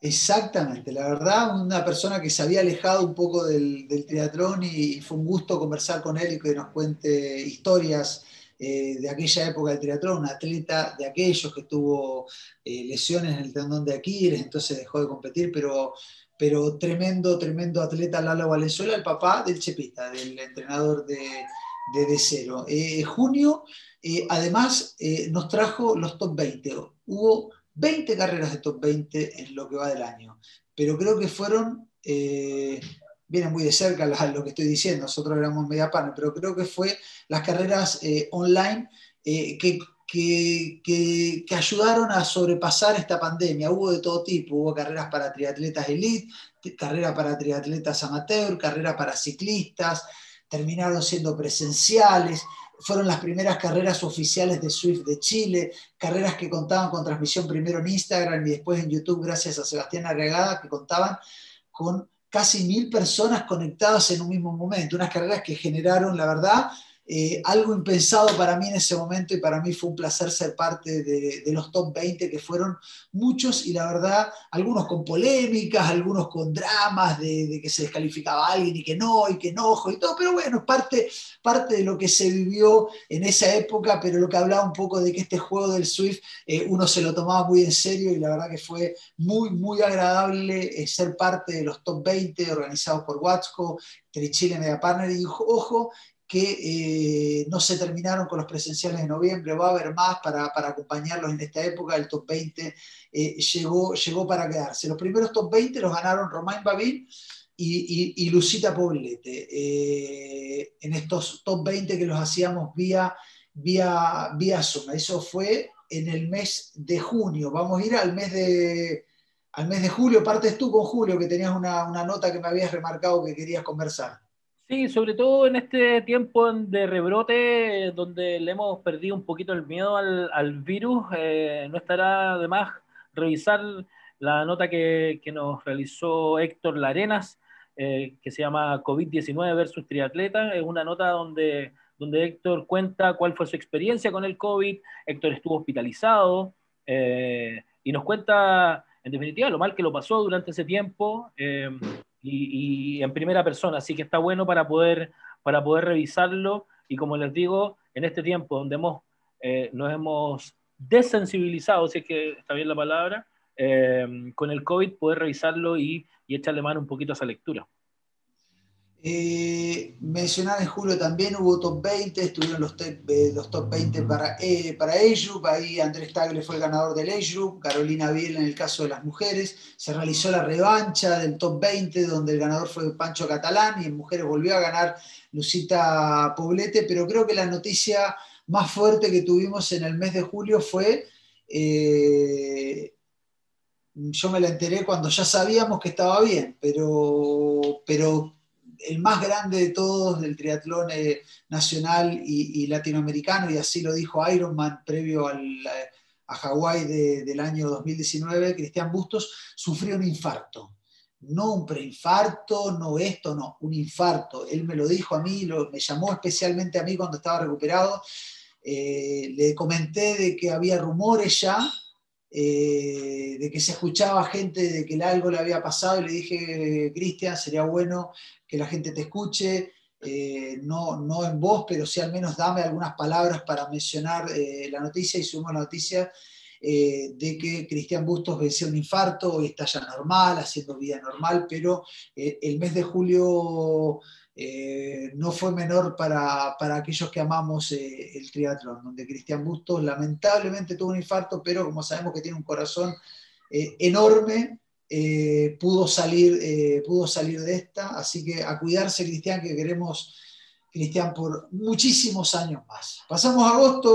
Exactamente, la verdad, una persona que se había alejado un poco del, triatlón y, fue un gusto conversar con él y que nos cuente historias eh, de aquella época del triatlón, un atleta de aquellos que tuvo eh, lesiones en el tendón de Aquiles, entonces dejó de competir, pero, pero tremendo, tremendo atleta Lalo Valenzuela, el papá del Chepita, del entrenador de, de cero. Eh, junio, eh, además, eh, nos trajo los top 20. Hubo 20 carreras de top 20 en lo que va del año, pero creo que fueron, vienen muy de cerca lo que estoy diciendo, nosotros éramos media pana, pero creo que fue las carreras online que, que, que, ayudaron a sobrepasar esta pandemia. Hubo de todo tipo, hubo carreras para triatletas elite, carreras para triatletas amateur, carreras para ciclistas, terminaron siendo presenciales, fueron las primeras carreras oficiales de Swift de Chile, carreras que contaban con transmisión primero en Instagram y después en YouTube gracias a Sebastián Arregada, que contaban con casi mil personas conectadas en un mismo momento, unas carreras que generaron, la verdad, eh, algo impensado para mí en ese momento y para mí fue un placer ser parte de, los top 20 que fueron muchos y la verdad, algunos con polémicas, algunos con dramas de, que se descalificaba alguien y que no, y que enojo y todo, pero bueno, parte, parte de lo que se vivió en esa época, pero lo que hablaba un poco de que este juego del Swift eh, uno se lo tomaba muy en serio y la verdad que fue muy, muy agradable eh, ser parte de los top 20 organizados por Watsco, Trichile Media Partner y ojo, que eh, no se terminaron con los presenciales de noviembre, va a haber más para, acompañarlos en esta época, el top 20 eh, llegó, llegó para quedarse. Los primeros top 20 los ganaron Romain Babin y, Lucita Poblete, eh, en estos top 20 que los hacíamos vía, vía, vía Zoom. Eso fue en el mes de junio. Vamos a ir al mes de, al mes de julio. Partes tú con Julio, que tenías una, una nota que me habías remarcado que querías conversar. Sí, sobre todo en este tiempo de rebrote, donde le hemos perdido un poquito el miedo al, virus, eh, no estará de más revisar la nota que, nos realizó Héctor Larenas, eh, que se llama COVID-19 versus triatleta. Es una nota donde, donde Héctor cuenta cuál fue su experiencia con el COVID. Héctor estuvo hospitalizado eh, y nos cuenta, en definitiva, lo mal que lo pasó durante ese tiempo y, en primera persona, así que está bueno para poder, para poder revisarlo y como les digo, en este tiempo donde hemos, eh, nos hemos desensibilizado, si es que está bien la palabra, eh, con el COVID, poder revisarlo y, y echarle mano un poquito a esa lectura. Eh, mencionar en julio también hubo top 20, estuvieron los, eh, top 20 para, eh, ahí Andrés Tagle fue el ganador del Age Carolina Biel en el caso de las mujeres, se realizó la revancha del top 20 donde el ganador fue Pancho Catalán y en mujeres volvió a ganar Lucita Poblete, pero creo que la noticia más fuerte que tuvimos en el mes de julio fue... Eh, yo me la enteré cuando ya sabíamos que estaba bien, pero, pero el más grande de todos del triatlón eh, nacional y, latinoamericano, y así lo dijo Ironman previo a Hawái del año 2019, Cristian Bustos, sufrió un infarto. No un preinfarto, no esto, no, un infarto. Él me lo dijo a mí, me llamó especialmente a mí cuando estaba recuperado. Eh, le comenté de que había rumores ya de que se escuchaba gente de que algo le había pasado y le dije, Cristian, sería bueno que la gente te escuche, no, no en voz, pero sí al menos dame algunas palabras para mencionar la noticia y subimos la noticia eh, de que Cristian Bustos venció un infarto, hoy está ya normal, haciendo vida normal, pero eh, el mes de julio eh, no fue menor para, aquellos que amamos el triatlón, donde Cristian Bustos lamentablemente tuvo un infarto, pero como sabemos que tiene un corazón enorme, pudo, salir, pudo salir de esta, así que a cuidarse Cristian, que queremos Cristian por muchísimos años más. Pasamos agosto,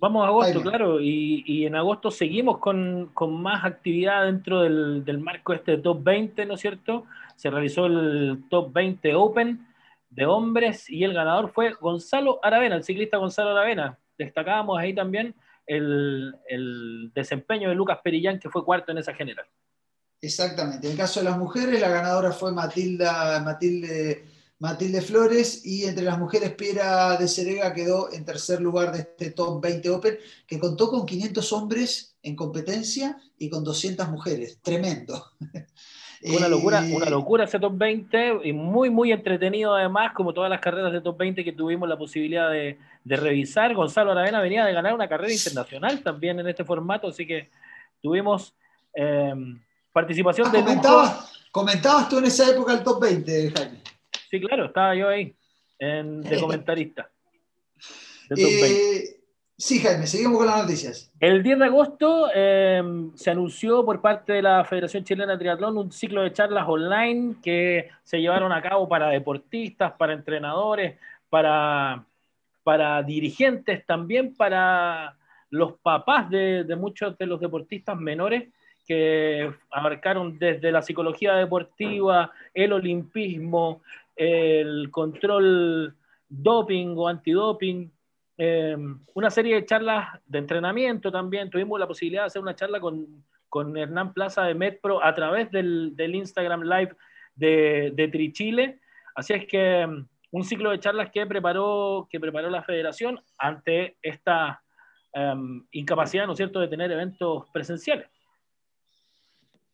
Vamos a agosto, claro, y, en agosto seguimos con, más actividad dentro del, marco este de Top 20, ¿no es cierto? Se realizó el Top 20 Open de hombres y el ganador fue Gonzalo Aravena, el ciclista Gonzalo Aravena. Destacábamos ahí también el, el desempeño de Lucas Perillán, que fue cuarto en esa general. Exactamente. En el caso de las mujeres, la ganadora fue Matilda, Matilde Matilde Flores y entre las mujeres Piera de Cerega quedó en tercer lugar de este Top 20 Open, que contó con 500 hombres en competencia y con 200 mujeres. Tremendo. Una locura, una eh, locura ese top 20 y muy, muy entretenido además, como todas las carreras de top 20 que tuvimos la posibilidad de, revisar. Gonzalo Aravena venía de ganar una carrera internacional también en este formato, así que tuvimos eh, participación ah, de... Comentabas, comentabas tú en esa época el top 20, Jaime. Sí, claro, estaba yo ahí, de comentarista. Eh, sí, Jaime, seguimos con las noticias. El 10 de agosto eh, se anunció por parte de la Federación Chilena de Triatlón un ciclo de charlas online que se llevaron a cabo para deportistas, para entrenadores, para, para dirigentes, también para los papás de, de muchos de los deportistas menores que abarcaron desde la psicología deportiva, el olimpismo, el control doping o antidoping, em, una serie de charlas de entrenamiento también. Tuvimos la posibilidad de hacer una charla con, con Hernán Plaza de MedPro a través del, del Instagram Live de, de, Trichile. Así es que em, un ciclo de charlas que preparó, que preparó la federación ante esta em, incapacidad, ¿no es cierto?, de tener eventos presenciales.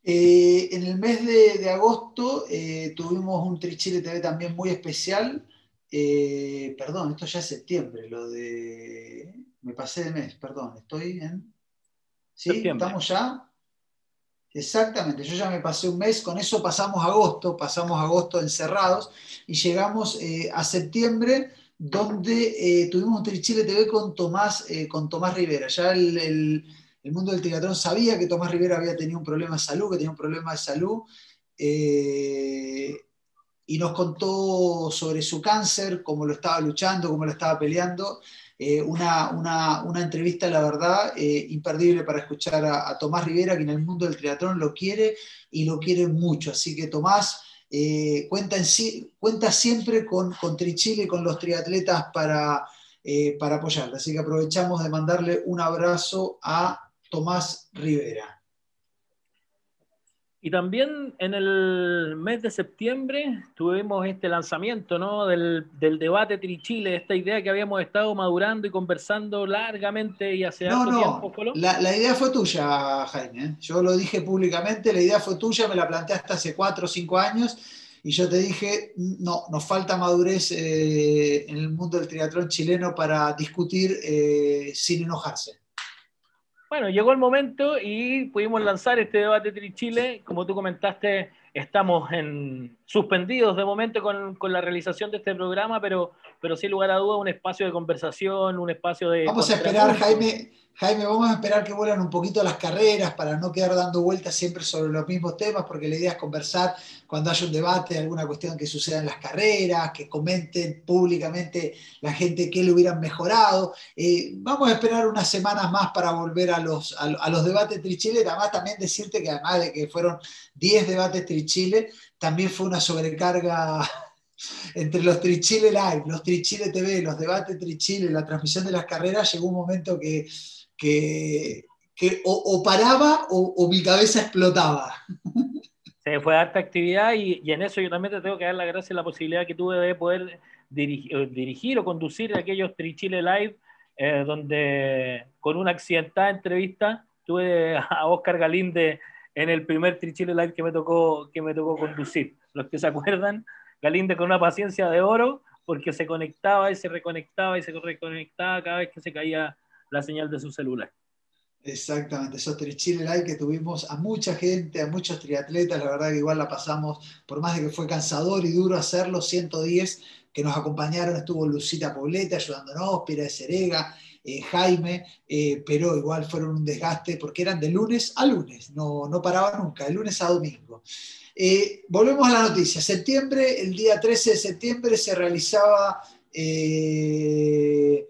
Eh, en el mes de, agosto eh, tuvimos un Trichile TV también muy especial. Eh, perdón, esto ya es septiembre, lo de... Me pasé de mes, perdón, estoy en... ¿Sí? ¿Estamos ya? Exactamente, yo ya me pasé un mes, con eso pasamos agosto, pasamos agosto encerrados y llegamos a septiembre donde tuvimos un Trichile TV con Tomás, con Tomás Rivera. Ya el el mundo del triatlón sabía que Tomás Rivera había tenido un problema de salud, que tenía un problema de salud, eh, y nos contó sobre su cáncer, cómo lo estaba luchando, cómo lo estaba peleando. Eh, una, entrevista, la verdad, eh, imperdible para escuchar a, Tomás Rivera, que en el mundo del triatlón lo quiere y lo quiere mucho. Así que Tomás cuenta, siempre con, con Trichile y con los triatletas para, para. Así que aprovechamos de mandarle un abrazo a Tomás Rivera. Y también en el mes de septiembre tuvimos este lanzamiento ¿no? del, debate Trichile, esta idea que habíamos estado madurando y conversando largamente y hace no, no. tiempo. La, la, idea fue tuya, Jaime. ¿eh? Yo lo dije públicamente, la idea fue tuya, me la planteaste hace cuatro o cinco años y yo te dije, no, nos falta madurez eh, en el mundo del triatlón chileno para discutir eh, sin enojarse. Bueno, llegó el momento y pudimos lanzar este debate Tri-Chile. Como tú comentaste, estamos en, suspendidos de momento con, con, la realización de este programa, pero, pero sin lugar a duda un espacio de conversación, un espacio de... Vamos a esperar, Jaime, Jaime, vamos a esperar que vuelan un poquito las carreras para no quedar dando vueltas siempre sobre los mismos temas, porque la idea es conversar cuando haya un debate, alguna cuestión que suceda en las carreras, que comenten públicamente la gente qué le hubieran mejorado. Eh, vamos a esperar unas semanas más para volver a los, a, los debates Trichile. Además, también decirte que además de que fueron 10 debates Trichile, también fue una sobrecarga entre los Trichile Live, los Trichile TV, los debates Trichile, la transmisión de las carreras, llegó un momento que que, o, paraba o, mi cabeza explotaba. Se fue harta actividad y, en eso yo también te tengo que dar la gracia y la posibilidad que tuve de poder dirigir, eh, dirigir o conducir aquellos Trichile Live eh, donde con una accidentada entrevista tuve a Oscar Galinde en el primer Trichile Live que me tocó, que me tocó conducir. Los que se acuerdan, Galinde con una paciencia de oro, porque se conectaba y se reconectaba y se reconectaba cada vez que se caía la señal de su celular. Exactamente, esos Trichile Live que tuvimos a mucha gente, a muchos triatletas, la verdad que igual la pasamos, por más de que fue cansador y duro hacerlo, 110 que nos acompañaron, estuvo Lucita Poblete ayudándonos, Pira de Cerega, eh, Jaime, eh, pero igual fueron un desgaste porque eran de lunes a lunes, no, no paraba nunca, de lunes a domingo. Eh, volvemos a la noticia. Septiembre, el día 13 de septiembre se realizaba en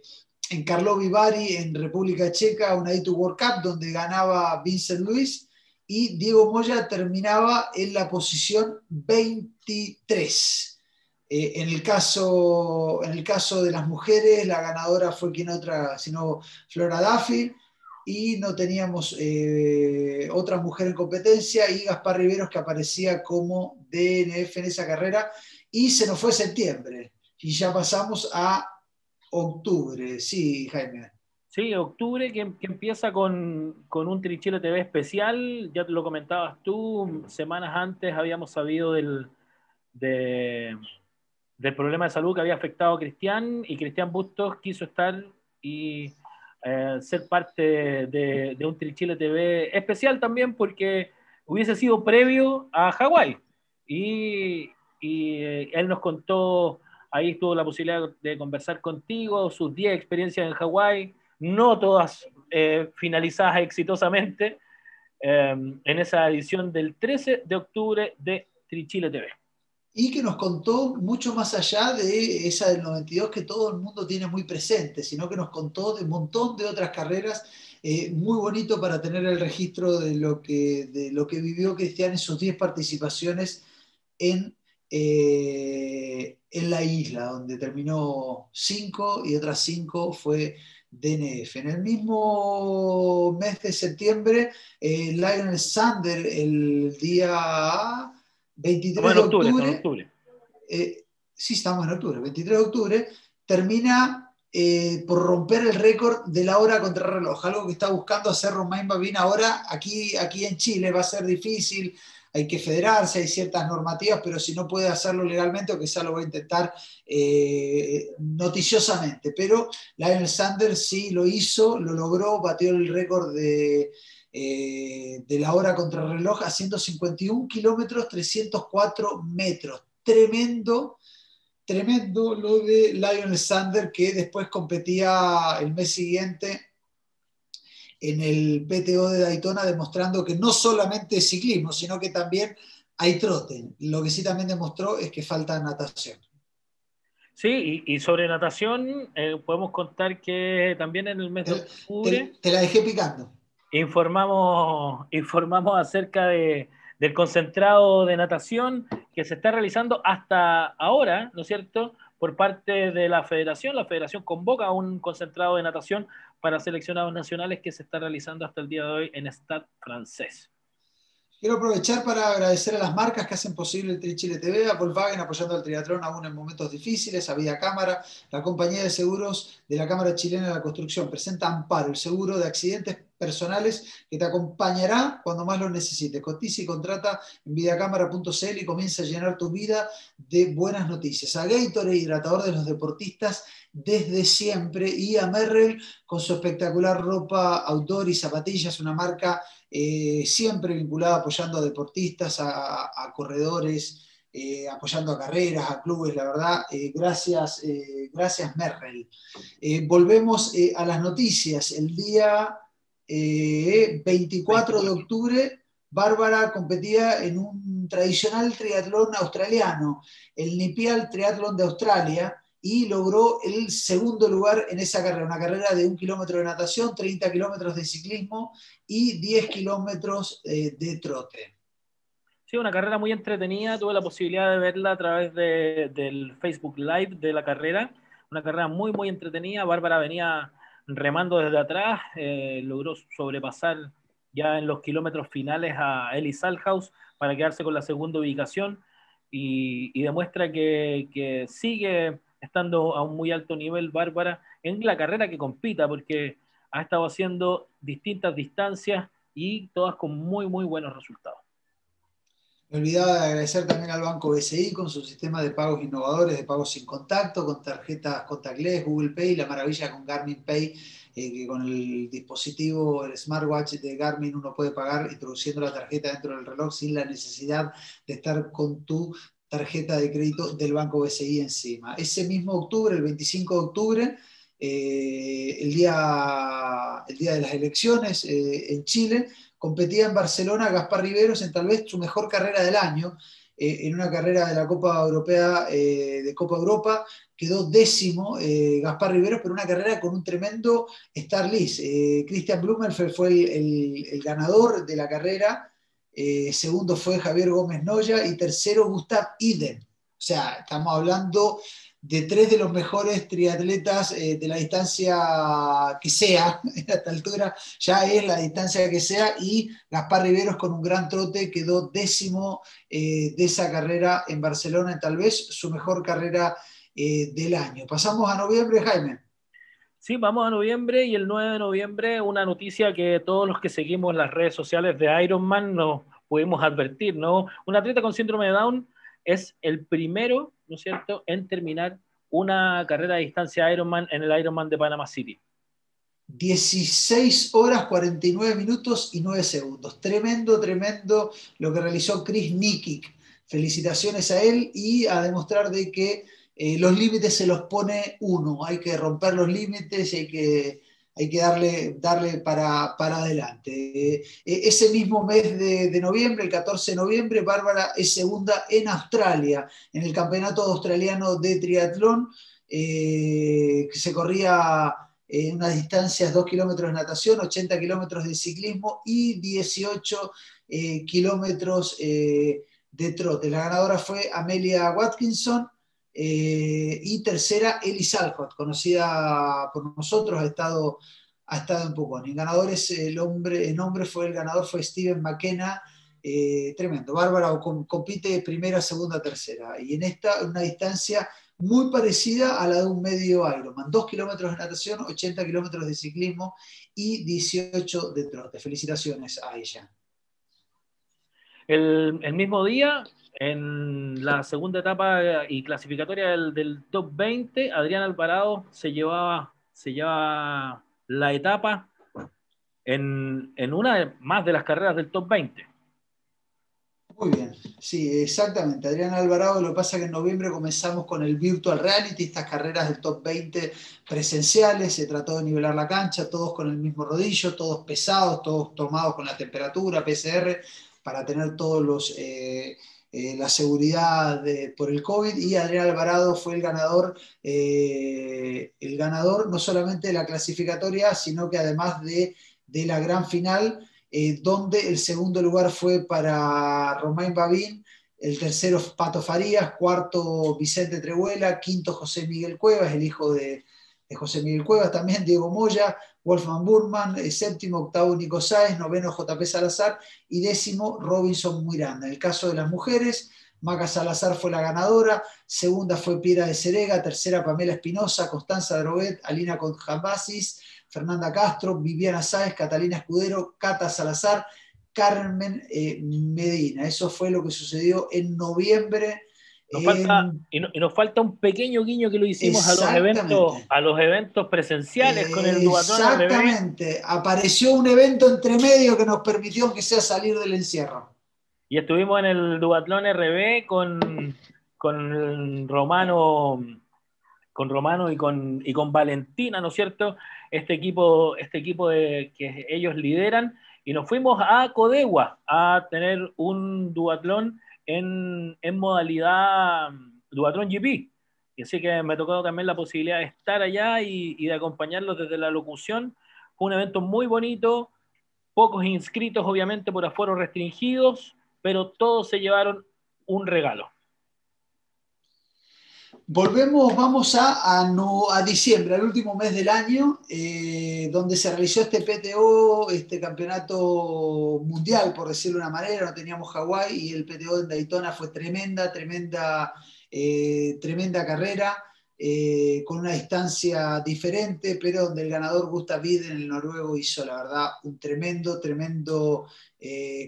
Karlovy Vary, en República Checa, una I2 World Cup donde ganaba Vincent Luis y Diego Moya terminaba en la posición 23. Eh, en, el caso, en el caso de las mujeres, la ganadora fue quien otra, sino Flora Duffy, y no teníamos eh, otra mujer en competencia, y Gaspar Riveros que aparecía como DNF en esa carrera, y se nos fue septiembre, y ya pasamos a octubre. Sí, Jaime. Sí, octubre que, empieza con, un Trichile TV especial, ya te lo comentabas tú, semanas antes habíamos sabido del, de, del problema de salud que había afectado a Cristian y Cristian Bustos quiso estar y eh, ser parte de, un Trichile TV especial también porque hubiese sido previo a Hawái. Y, eh, él nos contó, ahí tuvo la posibilidad de conversar contigo, sus 10 experiencias en Hawái, no todas eh, finalizadas exitosamente, en esa edición del 13 de octubre de Trichile TV y que nos contó mucho más allá de esa del 92 que todo el mundo tiene muy presente, sino que nos contó de un montón de otras carreras, eh, muy bonito para tener el registro de lo que, de lo que vivió Cristian en sus 10 participaciones en, eh, en la isla, donde terminó 5 y otras 5 fue DNF. En el mismo mes de septiembre, eh, Lionel Sander, el día 23 de octubre. Eh, sí, estamos en octubre. 23 de octubre termina eh, por romper el récord de la hora contra reloj, algo que está buscando hacer Romain Babin ahora aquí, aquí en Chile. Va a ser difícil, hay que federarse, hay ciertas normativas, pero si no puede hacerlo legalmente, o quizá lo va a intentar eh, noticiosamente. Pero Lionel Sanders sí lo hizo, lo logró, batió el récord de eh, de la hora reloj a 151 kilómetros 304 metros. Tremendo, tremendo lo de Lionel Sander que después competía el mes siguiente en el PTO de Daytona demostrando que no solamente es ciclismo, sino que también hay trote. Lo que sí también demostró es que falta natación. Sí, y, sobre natación eh, podemos contar que también en el mes de octubre... te la dejé picando informamos, informamos acerca de, del concentrado de natación que se está realizando hasta ahora, ¿no es cierto? Por parte de la federación. La federación convoca un concentrado de natación para seleccionados nacionales que se está realizando hasta el día de hoy en Stade francés. Quiero aprovechar para agradecer a las marcas que hacen posible el Tri Chile TV, a Volkswagen apoyando al triatlón aún en momentos difíciles, a Vía Cámara, la compañía de seguros de la Cámara Chilena de la Construcción. Presenta Amparo, el seguro de accidentes personales que te acompañará cuando más lo necesites. Cotiza y contrata en videacámara.cl y comienza a llenar tu vida de buenas noticias. A Gatorade, hidratador de los deportistas desde siempre, y a Merrell con su espectacular ropa outdoor y zapatillas, una marca eh, siempre vinculada apoyando a deportistas, a, corredores. Eh, apoyando a carreras, a clubes, la verdad, eh, gracias, gracias Merrell. volvemos a las noticias. El día 24 eh, de octubre, Bárbara competía en un tradicional triatlón australiano, el Nipial Triatlón de Australia, y logró el segundo lugar en esa carrera, una carrera de un kilómetro de natación, 30 kilómetros de ciclismo y 10 kilómetros eh, de trote. Sí, una carrera muy entretenida, tuve la posibilidad de verla a través del Facebook Live de la carrera, una carrera muy, muy entretenida, Bárbara venía remando desde atrás, eh, logró sobrepasar ya en los kilómetros finales a Eli Salhaus para quedarse con la segunda ubicación y, demuestra que, sigue estando a un muy alto nivel Bárbara en la carrera que compita, porque ha estado haciendo distintas distancias y todas con muy, muy buenos resultados. Me olvidaba de agradecer también al Banco BCI con su sistema de pagos innovadores, de pagos sin contacto, con tarjetas contactless, Google Pay, la maravilla con Garmin Pay, eh, que con el dispositivo, el smartwatch de Garmin uno puede pagar introduciendo la tarjeta dentro del reloj sin la necesidad de estar con tu tarjeta de crédito del Banco BCI encima. Ese mismo octubre, el 25 de octubre, eh, el, día, el día de las elecciones eh, en Chile, competía en Barcelona Gaspar Riveros en tal vez su mejor carrera del año, eh, en una carrera de la Copa Europea, de Copa Europa, quedó décimo Gaspar Riveros, pero una carrera con un tremendo Star List. Christian Blumenfeld fue el, el, ganador de la carrera, segundo fue Javier Gómez Noya y tercero Gustav Iden. O sea, estamos hablando de tres de los mejores triatletas eh, de la distancia que sea, a esta altura ya es la distancia que sea, y Gaspar Riveros con un gran trote quedó décimo eh, de esa carrera en Barcelona, tal vez su mejor carrera eh, del año. Pasamos a noviembre, Jaime. Sí, vamos a noviembre y el 9 de noviembre una noticia que todos los que seguimos las redes sociales de Ironman nos pudimos advertir, ¿no? Un atleta con síndrome de Down es el primero ¿no es cierto?, en terminar una carrera de distancia Ironman en el Ironman de Panama City. 16 horas 49 minutos y 9 segundos. Tremendo, tremendo lo que realizó Chris Nikic. Felicitaciones a él y a demostrar de que eh, los límites se los pone uno. Hay que romper los límites y hay que hay que darle, darle para, para adelante. Eh, ese mismo mes de, noviembre, el 14 de noviembre, Bárbara es segunda en Australia, en el Campeonato Australiano de Triatlón, eh, que se corría en unas distancias 2 kilómetros de natación, 80 kilómetros de ciclismo y 18 eh, kilómetros de trote. La ganadora fue Amelia Watkinson eh, y tercera, Ellis Alcott, conocida por nosotros, ha estado, ha estado en poco. En ganadores, el hombre, el nombre fue el ganador fue Steven McKenna, eh, tremendo. Bárbara compite primera, segunda, tercera. Y en esta, una distancia muy parecida a la de un medio Ironman. Dos kilómetros de natación, 80 kilómetros de ciclismo y 18 de trote. Felicitaciones a ella. El, mismo día, en la segunda etapa y clasificatoria del, top 20, Adrián Alvarado se llevaba, se llevaba la etapa en, una más de las carreras del top 20. Muy bien, sí, exactamente. Adrián Alvarado, lo que pasa es que en noviembre comenzamos con el Virtual Reality, estas carreras del top 20 presenciales, se trató de nivelar la cancha, todos con el mismo rodillo, todos pesados, todos tomados con la temperatura, PCR, para tener todos los... Eh, eh, la seguridad por el COVID. Y Adrián Alvarado fue el ganador, eh, el ganador no solamente de la clasificatoria, sino que además de, la gran final, eh, donde el segundo lugar fue para Romain Babín, el tercero Pato Farías, cuarto Vicente Trehuela, quinto José Miguel Cuevas, el hijo de, de José Miguel Cuevas, también Diego Moya, Wolfman Burman, eh, séptimo, octavo Nico Sáez, noveno JP Salazar y décimo Robinson Miranda. En el caso de las mujeres, Maca Salazar fue la ganadora, segunda fue Piera de Cerega, tercera Pamela Espinosa, Constanza Droguet, Alina Conjabasis, Fernanda Castro, Viviana Sáez, Catalina Escudero, Cata Salazar, Carmen eh, Medina. Eso fue lo que sucedió en noviembre y, nos falta un pequeño guiño que lo hicimos a los eventos, a los eventos presenciales con el Duatlón Exactamente. Apareció un evento entre medio que nos permitió que sea salir del encierro. Y estuvimos en el Duatlón RB con, con Romano con Romano y con, y con Valentina, ¿no es cierto? Este equipo, este equipo de, que ellos lideran, y nos fuimos a Codegua a tener un duatlón en, modalidad Duatron GP. Y así que me ha tocado también la posibilidad de estar allá y, de acompañarlos desde la locución. Fue un evento muy bonito, pocos inscritos obviamente por aforos restringidos, pero todos se llevaron un regalo. Volvemos, vamos a, a, diciembre, al último mes del año, eh, donde se realizó este PTO, este campeonato mundial, por decirlo de una manera, no teníamos Hawái y el PTO en Daytona fue tremenda, tremenda, eh, tremenda carrera. eh, con una distancia diferente, pero donde el ganador Gustav Widen, el noruego, hizo la verdad un tremendo, tremendo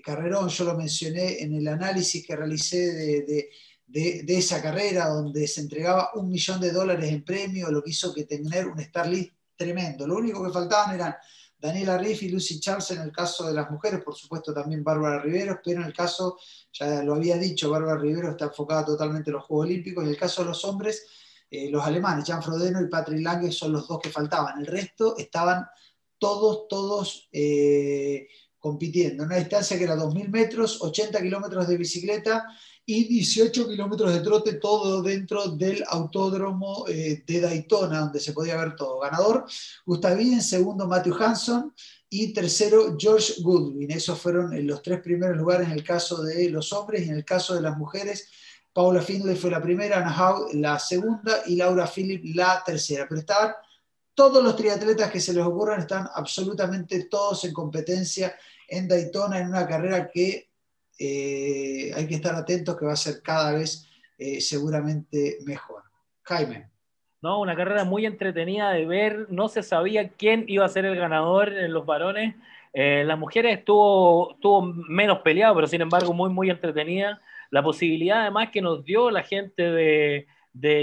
carrerón. Yo lo mencioné en el análisis que realicé de, esa carrera, donde se entregaba un millón de dólares en premio, lo que hizo que tener un Starlist tremendo. Lo único que faltaban eran Daniela Riff y Lucy Charles en el caso de las mujeres, por supuesto también Bárbara Rivero, pero en el caso, ya lo había dicho, Bárbara Rivero está enfocada totalmente en los Juegos Olímpicos, en el caso de los hombres, eh, los alemanes, Jan Frodeno y Patrick Lange son los dos que faltaban. El resto estaban todos, todos eh, compitiendo. Una distancia que era 2.000 metros, 80 kilómetros de bicicleta y 18 kilómetros de trote, todo dentro del autódromo eh, de Daytona, donde se podía ver todo. Ganador, Gustav en segundo, Matthew Hanson y tercero, George Goodwin. Esos fueron los tres primeros lugares en el caso de los hombres y en el caso de las mujeres. Paula Findlay fue la primera, Anna Howe la segunda y Laura Philip la tercera. Pero estaban todos los triatletas que se les ocurran, están absolutamente todos en competencia en Daytona, en una carrera que eh, hay que estar atentos, que va a ser cada vez eh, seguramente mejor. Jaime. No, una carrera muy entretenida de ver, no se sabía quién iba a ser el ganador en los varones. Eh, las mujeres estuvo, estuvo menos peleado, pero sin embargo muy, muy entretenida la posibilidad además que nos dio la gente de,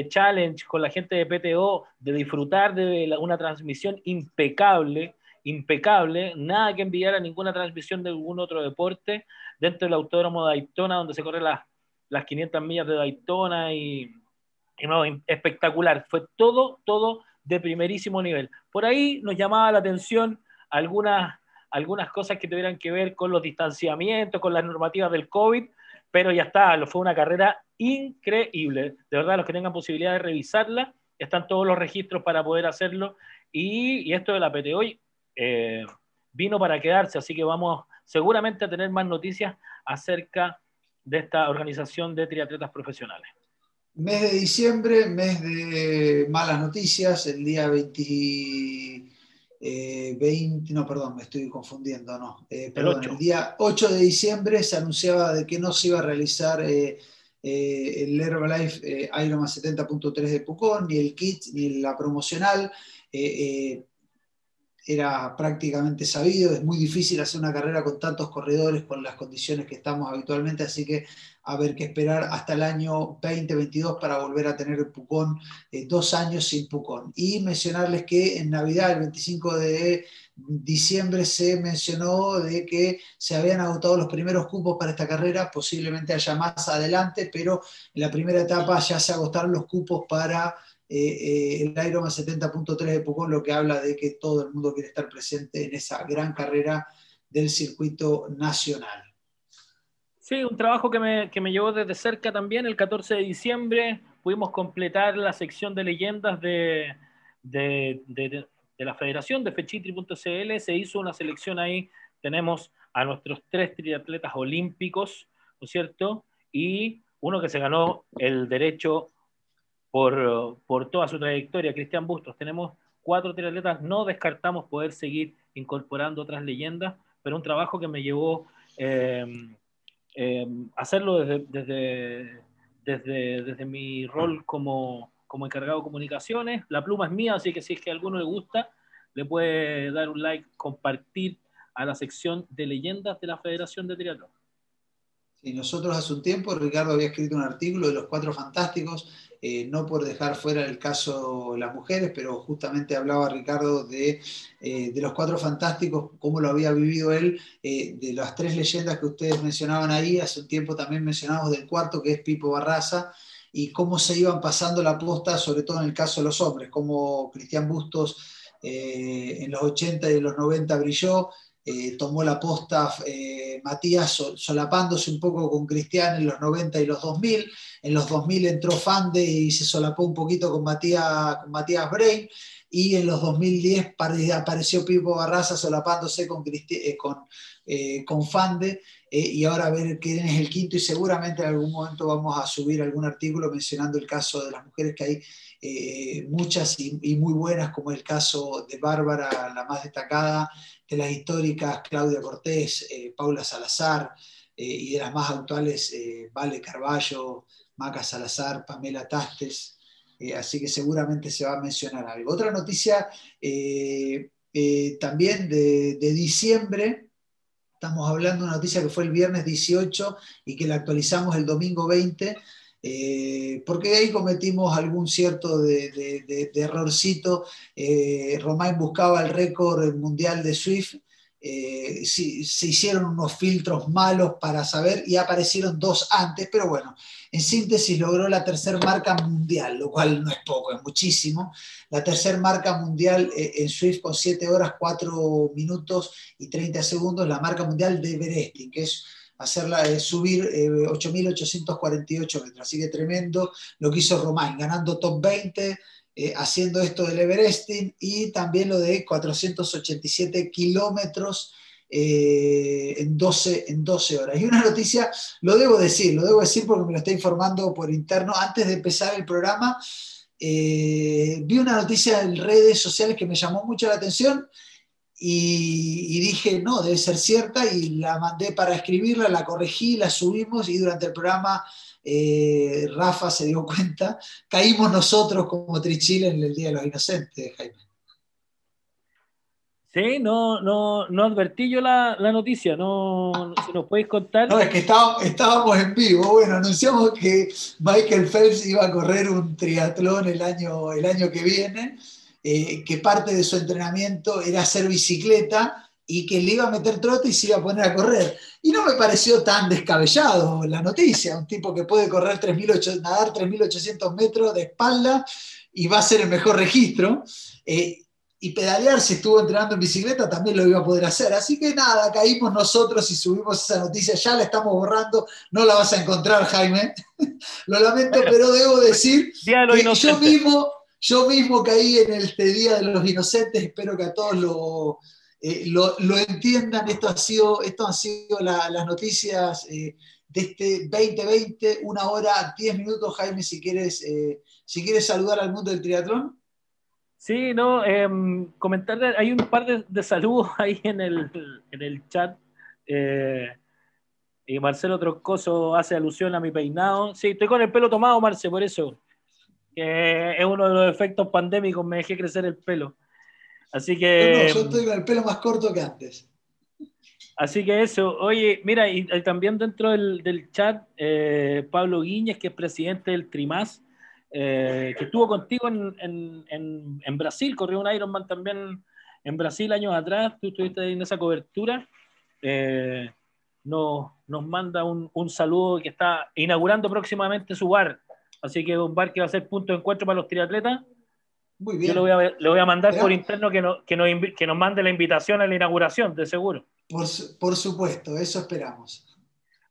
Challenge con la gente de PTO de disfrutar de una transmisión impecable, impecable, nada que enviar a ninguna transmisión de algún otro deporte dentro del autódromo de Daytona donde se corren las, las 500 millas de Daytona y, espectacular, fue todo, todo de primerísimo nivel. Por ahí nos llamaba la atención algunas, algunas cosas que tuvieran que ver con los distanciamientos, con las normativas del COVID, pero ya está, fue una carrera increíble. De verdad, los que tengan posibilidad de revisarla, están todos los registros para poder hacerlo. Y, esto de la PT hoy eh, vino para quedarse, así que vamos seguramente a tener más noticias acerca de esta organización de triatletas profesionales. Mes de diciembre, mes de malas noticias, el día 20 20, eh, no, perdón, me estoy confundiendo, no. Eh, perdón, el, día 8 de diciembre se anunciaba de que no se iba a realizar eh, el Herbalife Ironman 70.3 de Pucón, ni el kit, ni la promocional era prácticamente sabido, es muy difícil hacer una carrera con tantos corredores, con las condiciones que estamos habitualmente, así que a ver que esperar hasta el año 2022 para volver a tener Pucón, eh, dos años sin Pucón. Y mencionarles que en Navidad, el 25 de diciembre, se mencionó de que se habían agotado los primeros cupos para esta carrera, posiblemente haya más adelante, pero en la primera etapa ya se agotaron los cupos para eh, eh, el Ironman 70.3 de Pucón, lo que habla de que todo el mundo quiere estar presente en esa gran carrera del circuito nacional. Sí, un trabajo que me, que me llevó desde cerca también. El 14 de diciembre pudimos completar la sección de leyendas de, de, de, de la federación de fechitri.cl. Se hizo una selección ahí. Tenemos a nuestros tres triatletas olímpicos, ¿no es cierto? Y uno que se ganó el derecho por, toda su trayectoria, Cristian Bustos. Tenemos cuatro triatletas, no descartamos poder seguir incorporando otras leyendas, pero un trabajo que me llevó eh, hacerlo desde, desde, desde, desde, mi rol como, como encargado de comunicaciones. La pluma es mía, así que si es que a alguno le gusta, le puede dar un like, compartir a la sección de leyendas de la Federación de Triatlón. Y nosotros hace un tiempo, Ricardo había escrito un artículo de los cuatro fantásticos eh, no por dejar fuera el caso de las mujeres, pero justamente hablaba Ricardo de, eh, los cuatro fantásticos, cómo lo había vivido él, eh, de las tres leyendas que ustedes mencionaban ahí, hace un tiempo también mencionamos del cuarto, que es Pipo Barraza, y cómo se iban pasando la posta, sobre todo en el caso de los hombres, como Cristian Bustos en los 80 y en los 90 brilló, tomó la posta Matías solapándose un poco con Cristian en los 90 y los 2000, en los 2000 entró Fande y se solapó un poquito con Matías, con Matías Brain. Y en los 2010 apareció Pipo Barraza solapándose con, eh, con, eh, con Fande. Eh, y ahora a ver quién es el quinto. Y seguramente en algún momento vamos a subir algún artículo mencionando el caso de las mujeres, que hay muchas y, y, muy buenas, como el caso de Bárbara, la más destacada, de las históricas Claudia Cortés, Paula Salazar, y de las más actuales Vale Carballo, Maca Salazar, Pamela Tastes, así que seguramente se va a mencionar algo. Otra noticia también de, diciembre, estamos hablando de una noticia que fue el viernes 18 y que la actualizamos el domingo 20 eh, porque ahí cometimos algún cierto de, errorcito. Eh, Romain buscaba el récord mundial de Swift. Eh, se hicieron unos filtros malos para saber y aparecieron dos antes, pero bueno, en síntesis logró la tercera marca mundial, lo cual no es poco, es muchísimo. La tercera marca mundial en Swift con 7 horas, 4 minutos y 30 segundos, la marca mundial de Everesting, que es hacerla eh, subir 8.848 eh, metros. Así que tremendo lo que hizo Romain, ganando top 20, eh, haciendo esto del Everesting y también lo de 487 kilómetros en, 12, en 12 horas. Y una noticia, lo debo decir, lo debo decir porque me lo está informando por interno, antes de empezar el programa, vi una noticia en redes sociales que me llamó mucho la atención y, dije, no, debe ser cierta y la mandé para escribirla, la corregí, la subimos y durante el programa eh, Rafa se dio cuenta, caímos nosotros como Trichile en el Día de los Inocentes, Jaime. Sí, no, no, no advertí yo la, noticia, no, si nos podéis contar. No, es que estábamos, en vivo, bueno, anunciamos que Michael Phelps iba a correr un triatlón el año, el año que viene eh, que parte de su entrenamiento era hacer bicicleta y que le iba a meter trote y se iba a poner a correr. Y no me pareció tan descabellado la noticia, un tipo que puede correr 3.800, nadar 3.800 metros de espalda y va a ser el mejor registro. Eh, y pedalear, si estuvo entrenando en bicicleta, también lo iba a poder hacer. Así que nada, caímos nosotros y subimos esa noticia, ya la estamos borrando, no la vas a encontrar, Jaime. lo lamento, pero debo decir que yo mismo yo mismo caí en este Día de los Inocentes, espero que a todos lo, eh, lo, entiendan. Esto ha sido, esto han sido las noticias eh, de este 2020, una hora, diez minutos. Jaime, si quieres, eh, si quieres saludar al mundo del triatlón. Sí, no, em, comentarle, hay un par de, saludos ahí en el, en el chat. y Marcelo Troscoso hace alusión a mi peinado. Sí, estoy con el pelo tomado, Marce, por eso que es uno de los efectos pandémicos, me dejé crecer el pelo. Así que... No, yo estoy con el pelo más corto que antes. Así que eso, oye, mira, y, también dentro del, chat, eh, Pablo Guiñez, que es presidente del Trimas, eh, que estuvo contigo en, Brasil, corrió un Ironman también en Brasil años atrás, tú estuviste en esa cobertura, eh, nos, nos, manda un, un, saludo que está inaugurando próximamente su bar, Así que un bar que va a ser punto de encuentro para los triatletas. Muy bien. Yo le voy a, mandar por interno que, que, nos, que nos mande la invitación a la inauguración, de seguro. Por, supuesto, eso esperamos.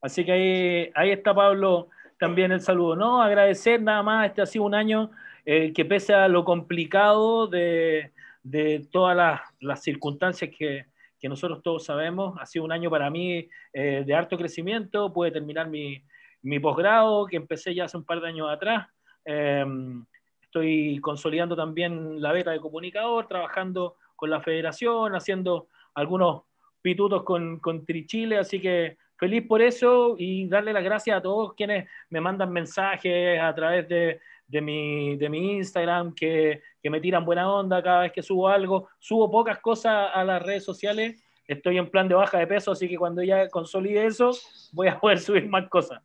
Así que ahí, ahí está Pablo también el saludo. No, agradecer nada más, este ha sido un año eh, que pese a lo complicado de, de todas las, las circunstancias que, que, nosotros todos sabemos, ha sido un año para mí eh, de harto crecimiento, puede terminar mi, mi posgrado, que empecé ya hace un par de años atrás. Em, estoy consolidando también la beta de comunicador, trabajando con la federación, haciendo algunos pitutos con, con Trichile, así que feliz por eso y darle las gracias a todos quienes me mandan mensajes a través de, de, mi, de mi, Instagram, que, que, me tiran buena onda cada vez que subo algo. Subo pocas cosas a las redes sociales, estoy en plan de baja de peso, así que cuando ya consolide eso, voy a poder subir más cosas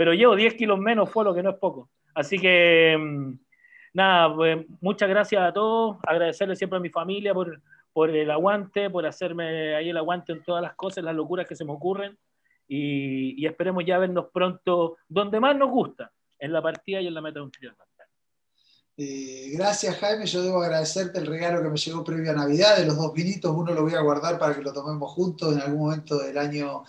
pero llevo 10 kilos menos, fue lo que no es poco. Así que, mm, nada, pues, muchas gracias a todos, agradecerle siempre a mi familia por, por el aguante, por hacerme ahí el aguante en todas las cosas, las locuras que se me ocurren, y, esperemos ya vernos pronto donde más nos gusta, en la partida y en la meta de un triatlón. Eh, gracias Jaime, yo debo agradecerte el regalo que me llegó previo a Navidad, de los dos vinitos, uno lo voy a guardar para que lo tomemos juntos en algún momento del año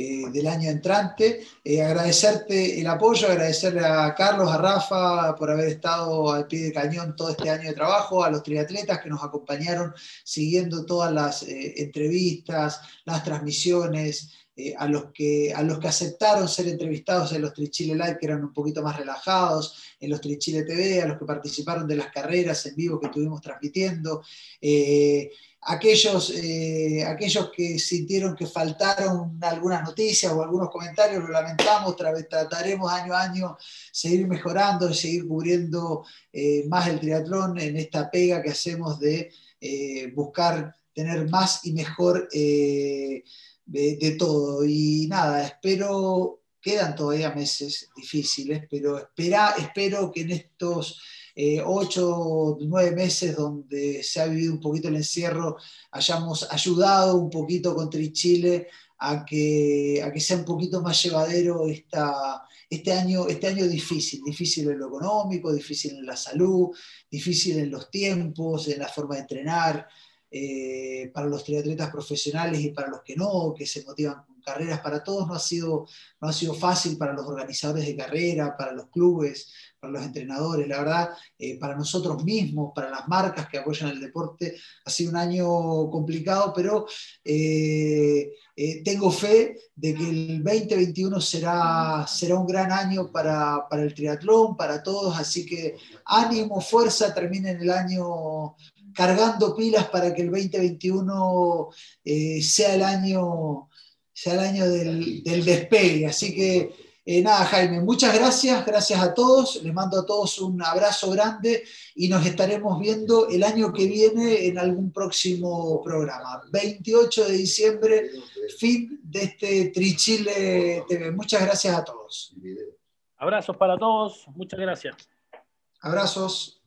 eh, del año entrante. Eh, agradecerte el apoyo, agradecerle a Carlos, a Rafa por haber estado al pie de cañón todo este año de trabajo, a los triatletas que nos acompañaron siguiendo todas las eh, entrevistas, las transmisiones. Eh, a, los que, a los que aceptaron ser entrevistados en los Trichile Live, que eran un poquito más relajados, en los Trichile TV, a los que participaron de las carreras en vivo que estuvimos transmitiendo, eh, aquellos, eh, aquellos que sintieron que faltaron algunas noticias o algunos comentarios, lo lamentamos, trataremos año a año seguir mejorando, seguir cubriendo más el triatlón en esta pega que hacemos de buscar tener más y mejor de, todo. Y nada, espero, quedan todavía meses difíciles, pero espera, espero que en estos eh, ocho nueve meses donde se ha vivido un poquito el encierro, hayamos ayudado un poquito con Trichile a que, a que sea un poquito más llevadero esta, este, año, este año difícil, difícil en lo económico, difícil en la salud, difícil en los tiempos, en la forma de entrenar. Eh, para los triatletas profesionales y para los que no, que se motivan con carreras, para todos no ha, sido, no ha sido fácil, para los organizadores de carrera, para los clubes, para los entrenadores, la verdad, eh, para nosotros mismos, para las marcas que apoyan el deporte, ha sido un año complicado, pero eh, tengo fe de que el 2021 será, será un gran año para, para el triatlón, para todos, así que ánimo, fuerza, terminen el año cargando pilas para que el 2021 eh, sea el año, sea el año del, despegue. Así que eh, nada, Jaime, muchas gracias, gracias a todos, les mando a todos un abrazo grande y nos estaremos viendo el año que viene en algún próximo programa. 28 de diciembre, fin de este Trichile TV. Muchas gracias a todos. Abrazos para todos, muchas gracias. Abrazos.